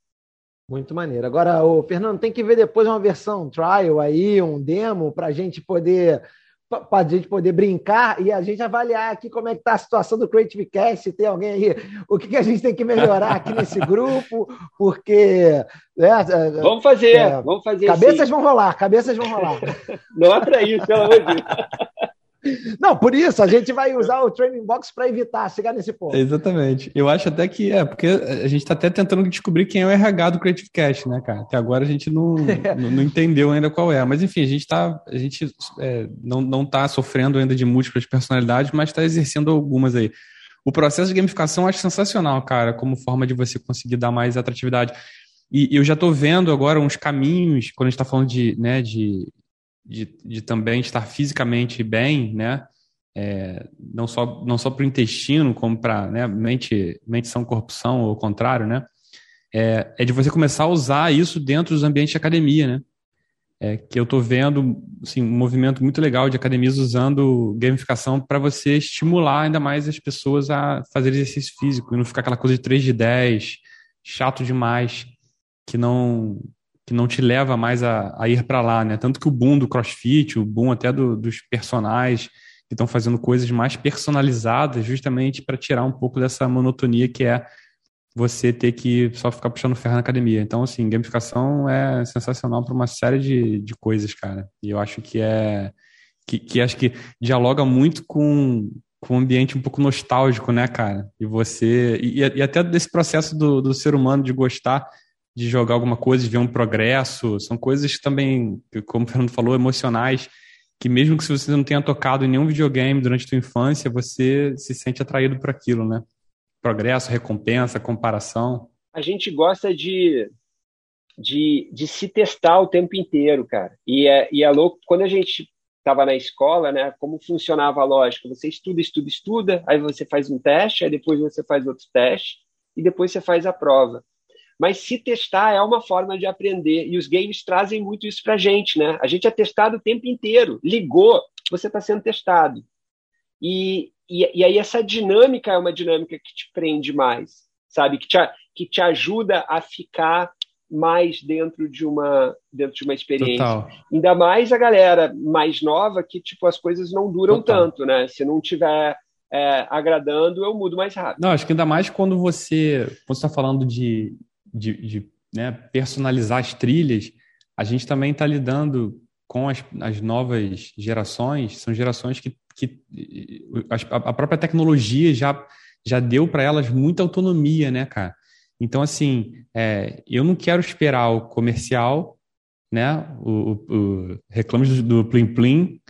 Muito maneiro. Agora, o Fernando, tem que ver depois uma versão trial aí, um demo, para a gente poder para a gente poder brincar e a gente avaliar aqui como é que está a situação do Creative Cast, se tem alguém aí, o que, que a gente tem que melhorar aqui nesse [LAUGHS] grupo, porque... Né, é, vamos fazer, é, vamos fazer Cabeças sim. vão rolar, cabeças vão rolar. [LAUGHS] Não é para isso, pelo amor de Deus. [LAUGHS] Não, por isso a gente vai usar o training box para evitar chegar nesse ponto. Exatamente. Eu acho até que é, porque a gente está até tentando descobrir quem é o RH do Creative Cash, né, cara? Até agora a gente não, [LAUGHS] não, não, entendeu ainda qual é. Mas enfim, a gente tá, a gente é, não, não tá sofrendo ainda de múltiplas personalidades, mas está exercendo algumas aí. O processo de gamificação eu acho sensacional, cara, como forma de você conseguir dar mais atratividade. E eu já estou vendo agora uns caminhos, quando a gente está falando de, né, de, de, de também estar fisicamente bem, né? É, não só não só para o intestino, como para né, mente, mente são corpo são, ou contrário, né? É, é, de você começar a usar isso dentro dos ambientes de academia, né? É, que eu estou vendo assim, um movimento muito legal de academias usando gamificação para você estimular ainda mais as pessoas a fazer exercício físico e não ficar aquela coisa de 3 de 10, chato demais, que não que não te leva mais a, a ir para lá, né? Tanto que o boom do CrossFit, o boom até do, dos personagens que estão fazendo coisas mais personalizadas, justamente para tirar um pouco dessa monotonia que é você ter que só ficar puxando ferro na academia. Então, assim, gamificação é sensacional para uma série de, de coisas, cara. E eu acho que é que, que acho que dialoga muito com, com um ambiente um pouco nostálgico, né, cara? E você e, e até desse processo do, do ser humano de gostar de jogar alguma coisa, de ver um progresso. São coisas também, como o Fernando falou, emocionais, que mesmo que você não tenha tocado em nenhum videogame durante a sua infância, você se sente atraído por aquilo, né? Progresso, recompensa, comparação. A gente gosta de, de, de se testar o tempo inteiro, cara. E é, e é louco, quando a gente estava na escola, né? Como funcionava a lógica? Você estuda, estuda, estuda, aí você faz um teste, aí depois você faz outro teste, e depois você faz a prova. Mas se testar é uma forma de aprender. E os games trazem muito isso para a gente, né? A gente é testado o tempo inteiro. Ligou, você está sendo testado. E, e, e, aí essa dinâmica é uma dinâmica que te prende mais, sabe? Que te, que te ajuda a ficar mais dentro de uma dentro de uma experiência. Total. Ainda mais a galera mais nova que tipo as coisas não duram Total. tanto, né? Se não tiver é, agradando, eu mudo mais rápido. Não, acho que ainda mais quando você está falando de, de, de né, personalizar as trilhas, a gente também está lidando com as, as, novas gerações, são gerações que, que a própria tecnologia já, já deu para elas muita autonomia, né, cara? Então, assim, é, eu não quero esperar o comercial, né, o, o, do, do Plim Plim,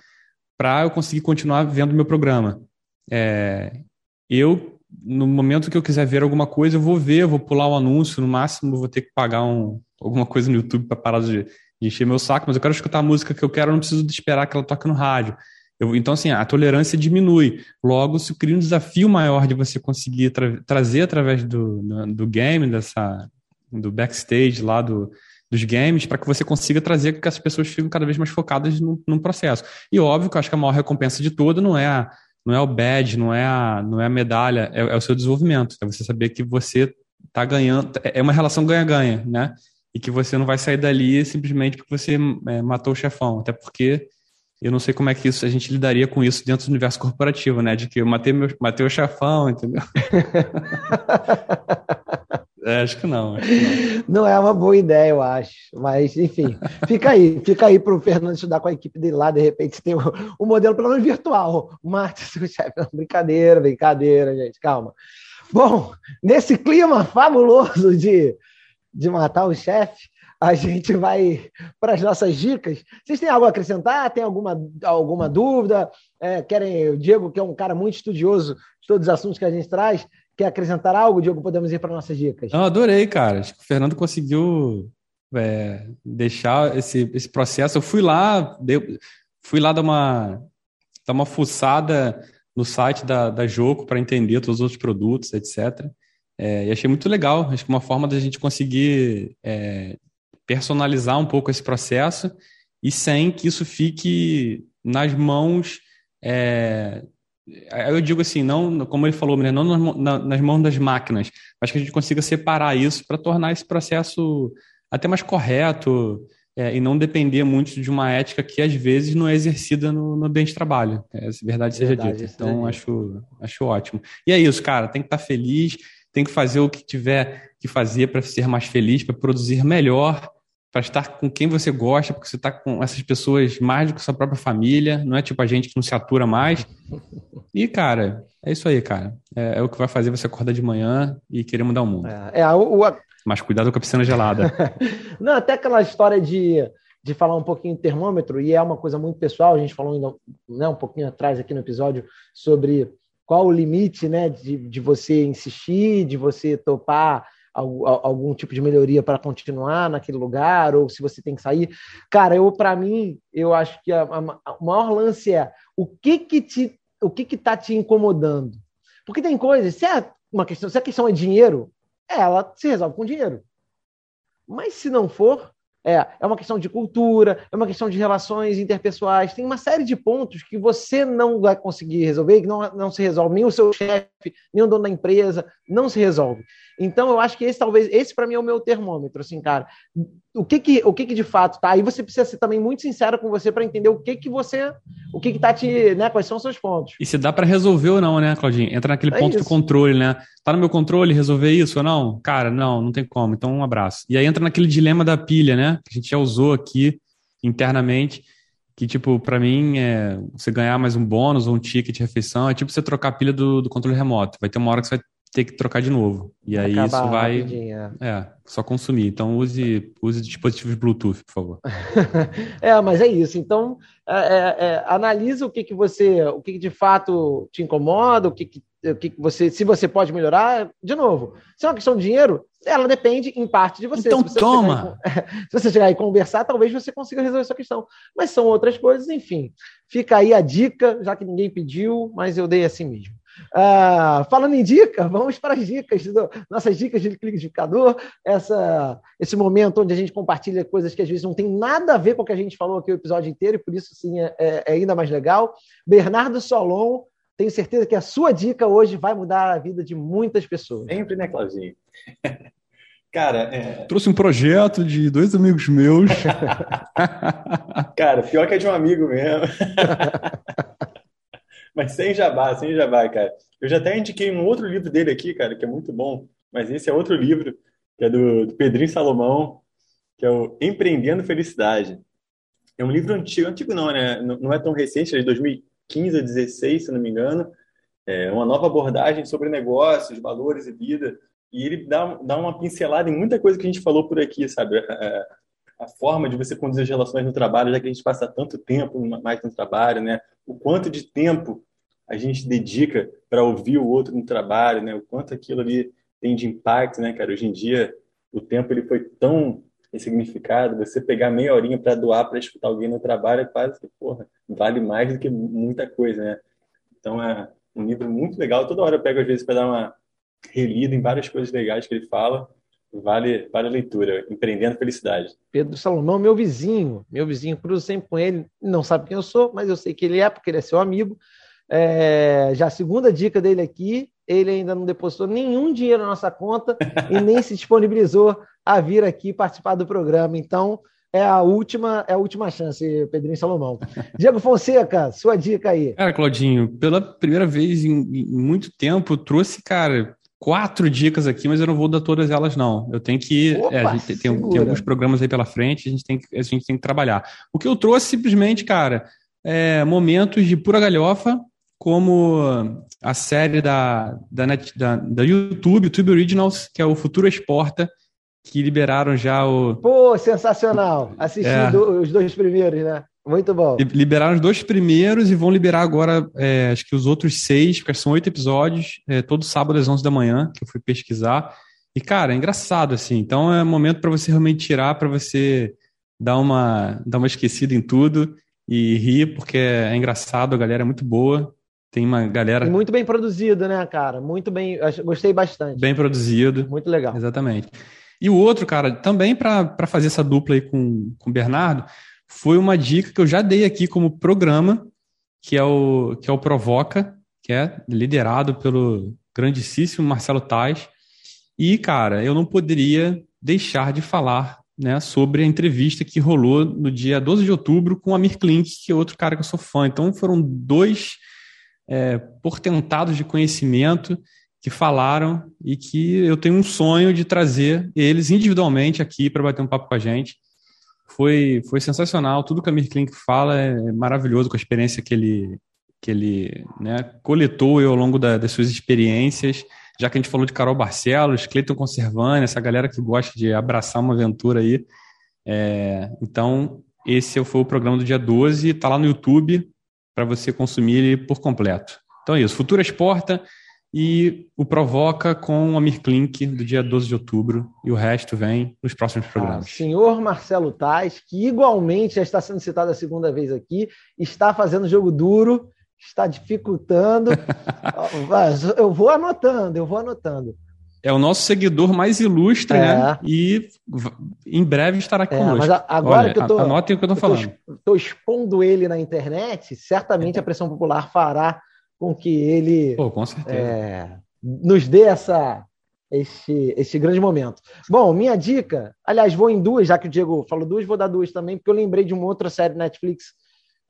para eu conseguir continuar vendo meu programa. É, eu no momento que eu quiser ver alguma coisa, eu vou ver, eu vou pular o anúncio, no máximo vou ter que pagar um, alguma coisa no YouTube para parar de, de, encher meu saco, mas eu quero escutar a música que eu quero, eu não preciso esperar que ela toque no rádio. Eu, então, assim, a tolerância diminui. Logo, se cria um desafio maior de você conseguir tra trazer através do, do game, dessa, do backstage lá do, dos games, para que você consiga trazer que as pessoas fiquem cada vez mais focadas no, no processo. E óbvio que eu acho que a maior recompensa de toda não é a, não é o badge, não é a, não é a medalha, é, é o seu desenvolvimento. É você saber que você está ganhando, é uma relação ganha-ganha, né? E que você não vai sair dali simplesmente porque você é, matou o chefão, até porque eu não sei como é que isso, a gente lidaria com isso dentro do universo corporativo, né? De que eu matei, meu, matei o chefão, entendeu? [LAUGHS] é, acho que não, [LAUGHS] não. É uma boa ideia, eu acho. Mas, enfim, fica aí. Fica aí para o Fernando estudar com a equipe dele lá. De repente, tem o, o modelo, pelo menos virtual. Mate seu [LAUGHS] chefe. Brincadeira, brincadeira, gente. Calma. Bom, nesse clima fabuloso de, de matar o chefe, a gente vai para as nossas dicas. Vocês têm algo a acrescentar? Tem alguma, alguma dúvida? É, querem, o Diego, que é um cara muito estudioso de todos os assuntos que a gente traz, quer acrescentar algo, Diego? Podemos ir para nossas dicas. Eu adorei, cara. Acho que o Fernando conseguiu é, deixar esse, esse processo. Eu fui lá, dei, fui lá dar uma, dar uma fuçada no site da, da Joco para entender todos os outros produtos, etc. É, e achei muito legal. Acho que uma forma da gente conseguir é, personalizar um pouco esse processo e sem que isso fique nas mãos. É, eu digo assim, não, como ele falou, né, não nas mãos das máquinas, mas que a gente consiga separar isso para tornar esse processo até mais correto é, e não depender muito de uma ética que às vezes não é exercida no, no ambiente de trabalho. É, verdade seja verdade, dita. Então, acho, acho ótimo. E é isso, cara, tem que estar tá feliz, tem que fazer o que tiver que fazer para ser mais feliz, para produzir melhor para estar com quem você gosta, porque você está com essas pessoas mais do que sua própria família, não é tipo a gente que não se atura mais. E, cara, é isso aí, cara. É, é o que vai fazer você acordar de manhã e querer mudar o mundo. É, é o, o... Mas cuidado com a piscina gelada. [LAUGHS] não, até aquela história de, de falar um pouquinho de termômetro, e é uma coisa muito pessoal, a gente falou ainda, né, um pouquinho atrás aqui no episódio sobre qual o limite né, de, de você insistir, de você topar algum tipo de melhoria para continuar naquele lugar ou se você tem que sair. Cara, eu para mim, eu acho que a, a, o maior lance é o que que te o que que tá te incomodando? Porque tem coisas, se é uma questão, se a questão é dinheiro, ela se resolve com dinheiro. Mas se não for, é, é uma questão de cultura, é uma questão de relações interpessoais, tem uma série de pontos que você não vai conseguir resolver, que não, não se resolve, nem o seu chefe, nem o dono da empresa, não se resolve. Então, eu acho que esse talvez, esse para mim é o meu termômetro, assim, cara. O que que, o que que de fato tá? Aí você precisa ser também muito sincero com você para entender o que que você, o que que tá te, né, quais são os seus pontos. E se dá para resolver ou não, né, Claudinho? Entra naquele é ponto isso. do controle, né? Tá no meu controle resolver isso ou não? Cara, não, não tem como. Então, um abraço. E aí entra naquele dilema da pilha, né? Que a gente já usou aqui internamente que, tipo, para mim, é, você ganhar mais um bônus ou um ticket de refeição é tipo você trocar a pilha do, do controle remoto. Vai ter uma hora que você vai ter que trocar de novo. E aí isso vai. É. é, só consumir. Então use, use dispositivos Bluetooth, por favor. [LAUGHS] é, mas é isso. Então, é, é, é, analisa o que, que você, o que, que de fato te incomoda, o que, que, o que, você, se você pode melhorar. De novo, se é uma questão de dinheiro, ela depende em parte de você. Então você toma! [LAUGHS] se você chegar e conversar, talvez você consiga resolver essa questão. Mas são outras coisas, enfim. Fica aí a dica, já que ninguém pediu, mas eu dei assim mesmo. Ah, falando em dica, vamos para as dicas, do, nossas dicas de liquidificador, essa, esse momento onde a gente compartilha coisas que às vezes não tem nada a ver com o que a gente falou aqui o episódio inteiro, e por isso sim é, é, é ainda mais legal. Bernardo Solon, tenho certeza que a sua dica hoje vai mudar a vida de muitas pessoas. Sempre, né, Claudinho? [LAUGHS] Cara, é... trouxe um projeto de dois amigos meus. [LAUGHS] Cara, pior que é de um amigo mesmo. [LAUGHS] Mas sem jabá, sem jabá, cara. Eu já até indiquei um outro livro dele aqui, cara, que é muito bom. Mas esse é outro livro, que é do, do Pedrinho Salomão, que é o Empreendendo Felicidade. É um livro antigo, antigo não, né? Não é tão recente, é de 2015 ou 2016, se não me engano. É uma nova abordagem sobre negócios, valores e vida. E ele dá, dá uma pincelada em muita coisa que a gente falou por aqui, sabe? A, forma de você conduzir as relações no trabalho, já que a gente passa tanto tempo mais no trabalho, né? O quanto de tempo a gente dedica para ouvir o outro no trabalho, né? O quanto aquilo ali tem de impacto, né, cara? Hoje em dia o tempo ele foi tão significado, você pegar meia horinha para doar para escutar alguém no trabalho, é quase que, porra, vale mais do que muita coisa, né? Então é um livro muito legal. Toda hora eu pego, às vezes, para dar uma relida em várias coisas legais que ele fala. Vale, vale a leitura. Empreendendo Felicidade. Pedro Salomão, meu vizinho. Meu vizinho, cruzo sempre com ele. Não sabe quem eu sou, mas eu sei que ele é, porque ele é seu amigo. É, já a segunda dica dele aqui, ele ainda não depositou nenhum dinheiro na nossa conta [LAUGHS] e nem se disponibilizou a vir aqui participar do programa. Então, é a última, é a última chance, Pedrinho Salomão. [LAUGHS] Diego Fonseca, sua dica aí. Cara, Claudinho, pela primeira vez em, em muito tempo, trouxe, cara, quatro dicas aqui, mas eu não vou dar todas elas, não. Eu tenho que. Opa, é, a gente tem, tem, alguns programas aí pela frente, a gente, tem, a gente tem que trabalhar. O que eu trouxe simplesmente, cara, é momentos de pura galhofa, como a série da, da, Net, da, da YouTube, YouTube Originals, que é o Futuro Exporta, que liberaram já o. Pô, sensacional! Assisti é. os dois primeiros, né? Muito bom. Liberaram os dois primeiros e vão liberar agora, é, acho que os outros seis, porque são oito episódios, é, todo sábado às 11 da manhã, que eu fui pesquisar. E, cara, é engraçado, assim. Então é momento para você realmente tirar, para você dar uma, dar uma esquecida em tudo e rir, porque é, é engraçado, a galera é muito boa. Tem uma galera. Muito bem produzido, né, cara? Muito bem. Gostei bastante. Bem produzido. Muito legal. Exatamente. E o outro, cara, também para fazer essa dupla aí com, com o Bernardo, foi uma dica que eu já dei aqui como programa, que é o, que é o Provoca, que é liderado pelo grandíssimo Marcelo Tais. E, cara, eu não poderia deixar de falar né, sobre a entrevista que rolou no dia 12 de outubro com o Amir Klink, que é outro cara que eu sou fã. Então foram dois é, portentados de conhecimento que falaram e que eu tenho um sonho de trazer eles individualmente aqui para bater um papo com a gente foi, foi sensacional. Tudo que a Mir Klink fala é maravilhoso com a experiência que ele, que ele né, coletou ao longo da, das suas experiências. Já que a gente falou de Carol Barcelos, Cleiton Conservani, essa galera que gosta de abraçar uma aventura aí. É, então, esse foi o programa do dia 12, está lá no YouTube para você consumir ele por completo. Então é isso. Futura Exporta e o Provoca com o Amir Klink do dia 12 de outubro e o resto vem nos próximos programas. Ah, senhor Marcelo Tais, que igualmente já está sendo citado a segunda vez aqui, está fazendo jogo duro, está dificultando. [LAUGHS] Eu vou anotando, eu vou anotando. É o nosso seguidor mais ilustre, né? é. né? E em breve estará é, conosco. Mas agora Olha, que eu tô, anotem o que eu estou falando. Estou expondo ele na internet, certamente a pressão popular fará com que ele Pô, com é, nos dê essa, esse, esse grande momento. Bom, minha dica, aliás, vou em duas, já que o Diego falou duas, vou dar duas também, porque eu lembrei de uma outra série Netflix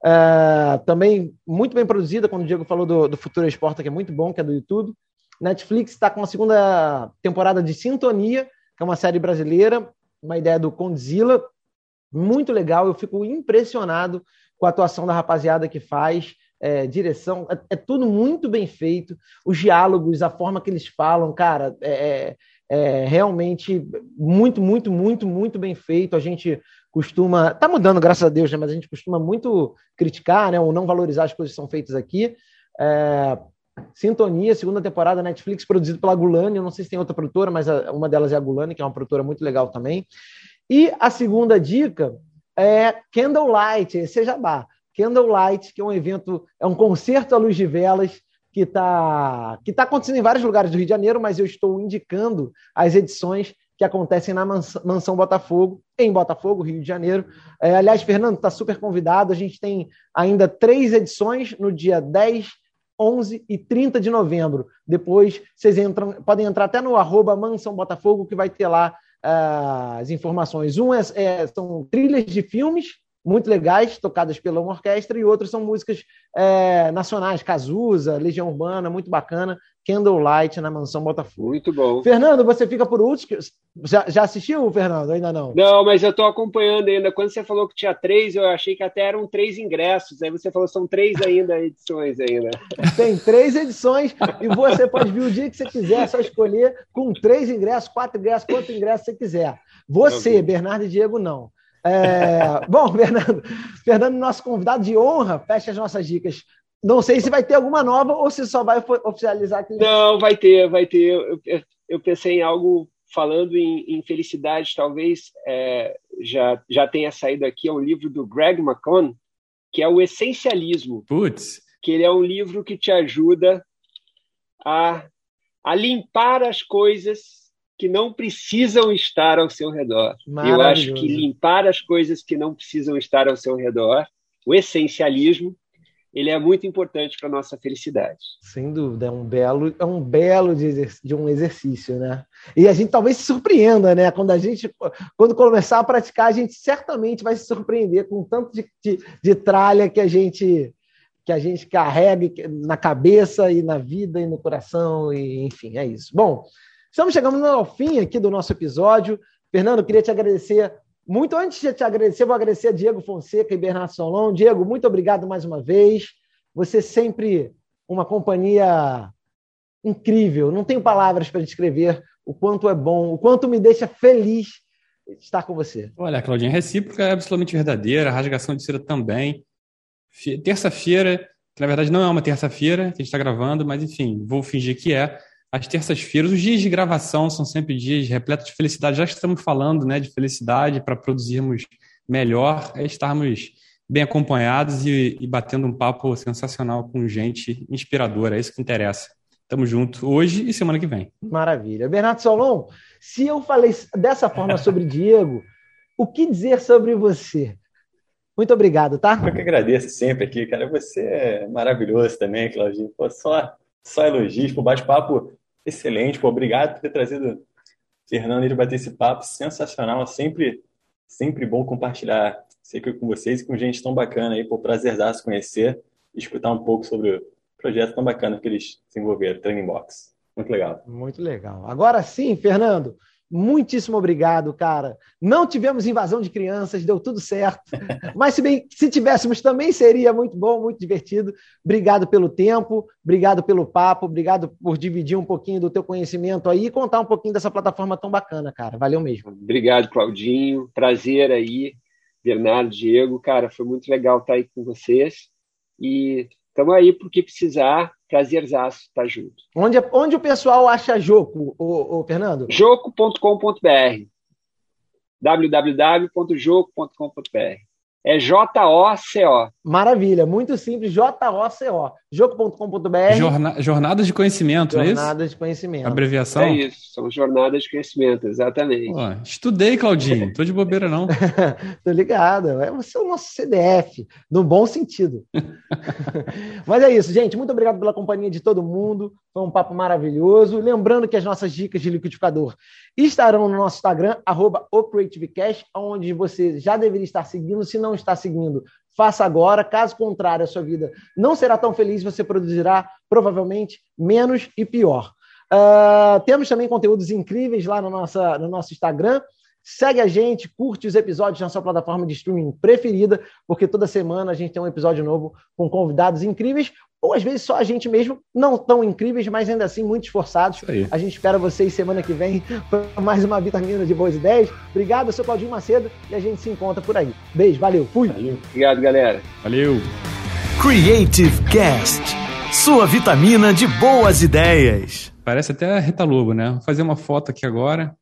é, também muito bem produzida, quando o Diego falou do, do Futuro Esporta, que é muito bom, que é do YouTube. Netflix está com a segunda temporada de Sintonia, que é uma série brasileira, uma ideia do Condzilla, muito legal. Eu fico impressionado com a atuação da rapaziada que faz é, direção, é, é, tudo muito bem feito. Os diálogos, a forma que eles falam, cara, é, é, é realmente muito, muito, muito, muito bem feito. A gente costuma. Tá mudando, graças a Deus, né? mas a gente costuma muito criticar, né? Ou não valorizar as coisas que são feitas aqui. Sintonia, segunda temporada Netflix, produzido pela Gulani. Eu não sei se tem outra produtora, mas uma delas é a Gulani, que é uma produtora muito legal também. E a segunda dica é Candlelight, esse é jabá. Candlelight, que é um evento, é um concerto à luz de velas que está que tá acontecendo em vários lugares do Rio de Janeiro, mas eu estou indicando as edições que acontecem na Mansão Botafogo, em Botafogo, Rio de Janeiro. É, aliás, Fernando, está super convidado. A gente tem ainda três edições no dia 10, 11 e 30 de novembro. Depois, vocês entram, podem entrar até no arroba Mansão Botafogo, que vai ter lá uh, as informações. Um é, é, são trilhas de filmes muito legais, tocadas pela uma orquestra, e outras são músicas é, nacionais, Cazuza, Legião Urbana, muito bacana, Candlelight na Mansão Botafogo. Muito bom. Fernando, você fica por último. Já, já assistiu, Fernando? Ainda não? Não, mas eu estou acompanhando ainda. Quando você falou que tinha três, eu achei que até eram três ingressos. Aí você falou são três ainda edições ainda. Tem três edições e você pode vir o dia que você quiser, é só escolher com três ingressos, quatro ingressos, quanto ingresso você quiser. Você, Bernardo e Diego, não. É, bom, [LAUGHS] Fernando, Fernando, nosso convidado de honra, fecha as nossas dicas. Não sei se vai ter alguma nova ou se só vai oficializar aqui. Não, vai ter, vai ter. Eu, eu pensei em algo falando em, em felicidade, talvez é, já, já tenha saído aqui, é um livro do Greg McCone, que é o Essencialismo. Putz. Que ele é um livro que te ajuda a, a limpar as coisas que não precisam estar ao seu redor. Eu acho que limpar as coisas que não precisam estar ao seu redor, o essencialismo, ele é muito importante para a nossa felicidade. Sem dúvida, é um belo, é um belo de, de, um exercício, né? E a gente talvez se surpreenda, né? Quando a gente, quando começar a praticar, a gente certamente vai se surpreender com o tanto de, de, de tralha que a gente que a gente carrega na cabeça e na vida e no coração, e enfim, é isso. Bom, Estamos chegando ao fim aqui do nosso episódio. Fernando, queria te agradecer muito. Antes de te agradecer, vou agradecer a Diego Fonseca e Bernardo Solon. Diego, muito obrigado mais uma vez. Você sempre uma companhia incrível. Não tenho palavras para descrever o quanto é bom, o quanto me deixa feliz estar com você. Olha, Claudinha, recíproca é absolutamente verdadeira, a rasgação de cera também. Terça-feira, que na verdade não é uma terça-feira que a gente está gravando, mas enfim, vou fingir que é às terças-feiras. Os dias de gravação são sempre dias repletos de felicidade. Já estamos falando né, de felicidade para produzirmos melhor, é estarmos bem acompanhados e, e, batendo um papo sensacional com gente inspiradora. É isso que interessa. Tamo junto hoje e semana que vem. Maravilha. Bernardo Solon, se eu falei dessa forma sobre Diego, o que dizer sobre você? Muito obrigado, tá? Eu que agradeço sempre aqui, cara. Você é maravilhoso também, Claudinho. Pô, só, só elogios, o bate-papo excelente. Pô, obrigado por ter trazido Fernando e bater esse papo sensacional. Sempre, sempre bom compartilhar sempre com vocês e com gente tão bacana aí. Pô, prazerzaço conhecer e escutar um pouco sobre o projeto tão bacana que eles desenvolveram, Training Box. Muito legal. Muito legal. Agora sim, Fernando, Muitíssimo obrigado, cara. Não tivemos invasão de crianças, deu tudo certo. [LAUGHS] Mas se bem se tivéssemos também seria muito bom, muito divertido. Obrigado pelo tempo, obrigado pelo papo, obrigado por dividir um pouquinho do teu conhecimento aí e contar um pouquinho dessa plataforma tão bacana, cara. Valeu mesmo. Obrigado, Claudinho. Prazer aí, Bernardo, Diego, cara, foi muito legal estar aí com vocês. E estamos aí porque precisar prazerzaço tá junto. Onde, onde o pessoal acha Joco, o, o Fernando? Joco.com.br www.joco.com.br é J-O-C-O. Maravilha, muito simples, J-O-C-O. Jogo.com.br. Jorna jornadas de conhecimento, jornadas é isso? Jornadas de conhecimento. Abreviação? É isso, são jornadas de conhecimento, exatamente. Pô, estudei, Claudinho, tô de bobeira não. [LAUGHS] tô ligado, é você é o nosso CDF, no bom sentido. [LAUGHS] Mas é isso, gente, muito obrigado pela companhia de todo mundo, foi um papo maravilhoso. Lembrando que as nossas dicas de liquidificador estarão no nosso Instagram, arroba onde você já deveria estar seguindo, se não está seguindo, faça agora. Caso contrário, a sua vida não será tão feliz, você produzirá provavelmente menos e pior. Uh, temos também conteúdos incríveis lá no, nossa, no nosso Instagram. Segue a gente, curte os episódios na sua plataforma de streaming preferida, porque toda semana a gente tem um episódio novo com convidados incríveis, ou às vezes só a gente mesmo, não tão incríveis, mas ainda assim muito esforçados. A gente espera vocês semana que vem para mais uma vitamina de boas ideias. Obrigado, eu sou Claudinho Macedo e a gente se encontra por aí. Beijo, valeu, fui. Valeu. Obrigado, galera. Valeu. Creative Cast, sua vitamina de boas ideias. Parece até a Rita Lobo, né? Vou fazer uma foto aqui agora.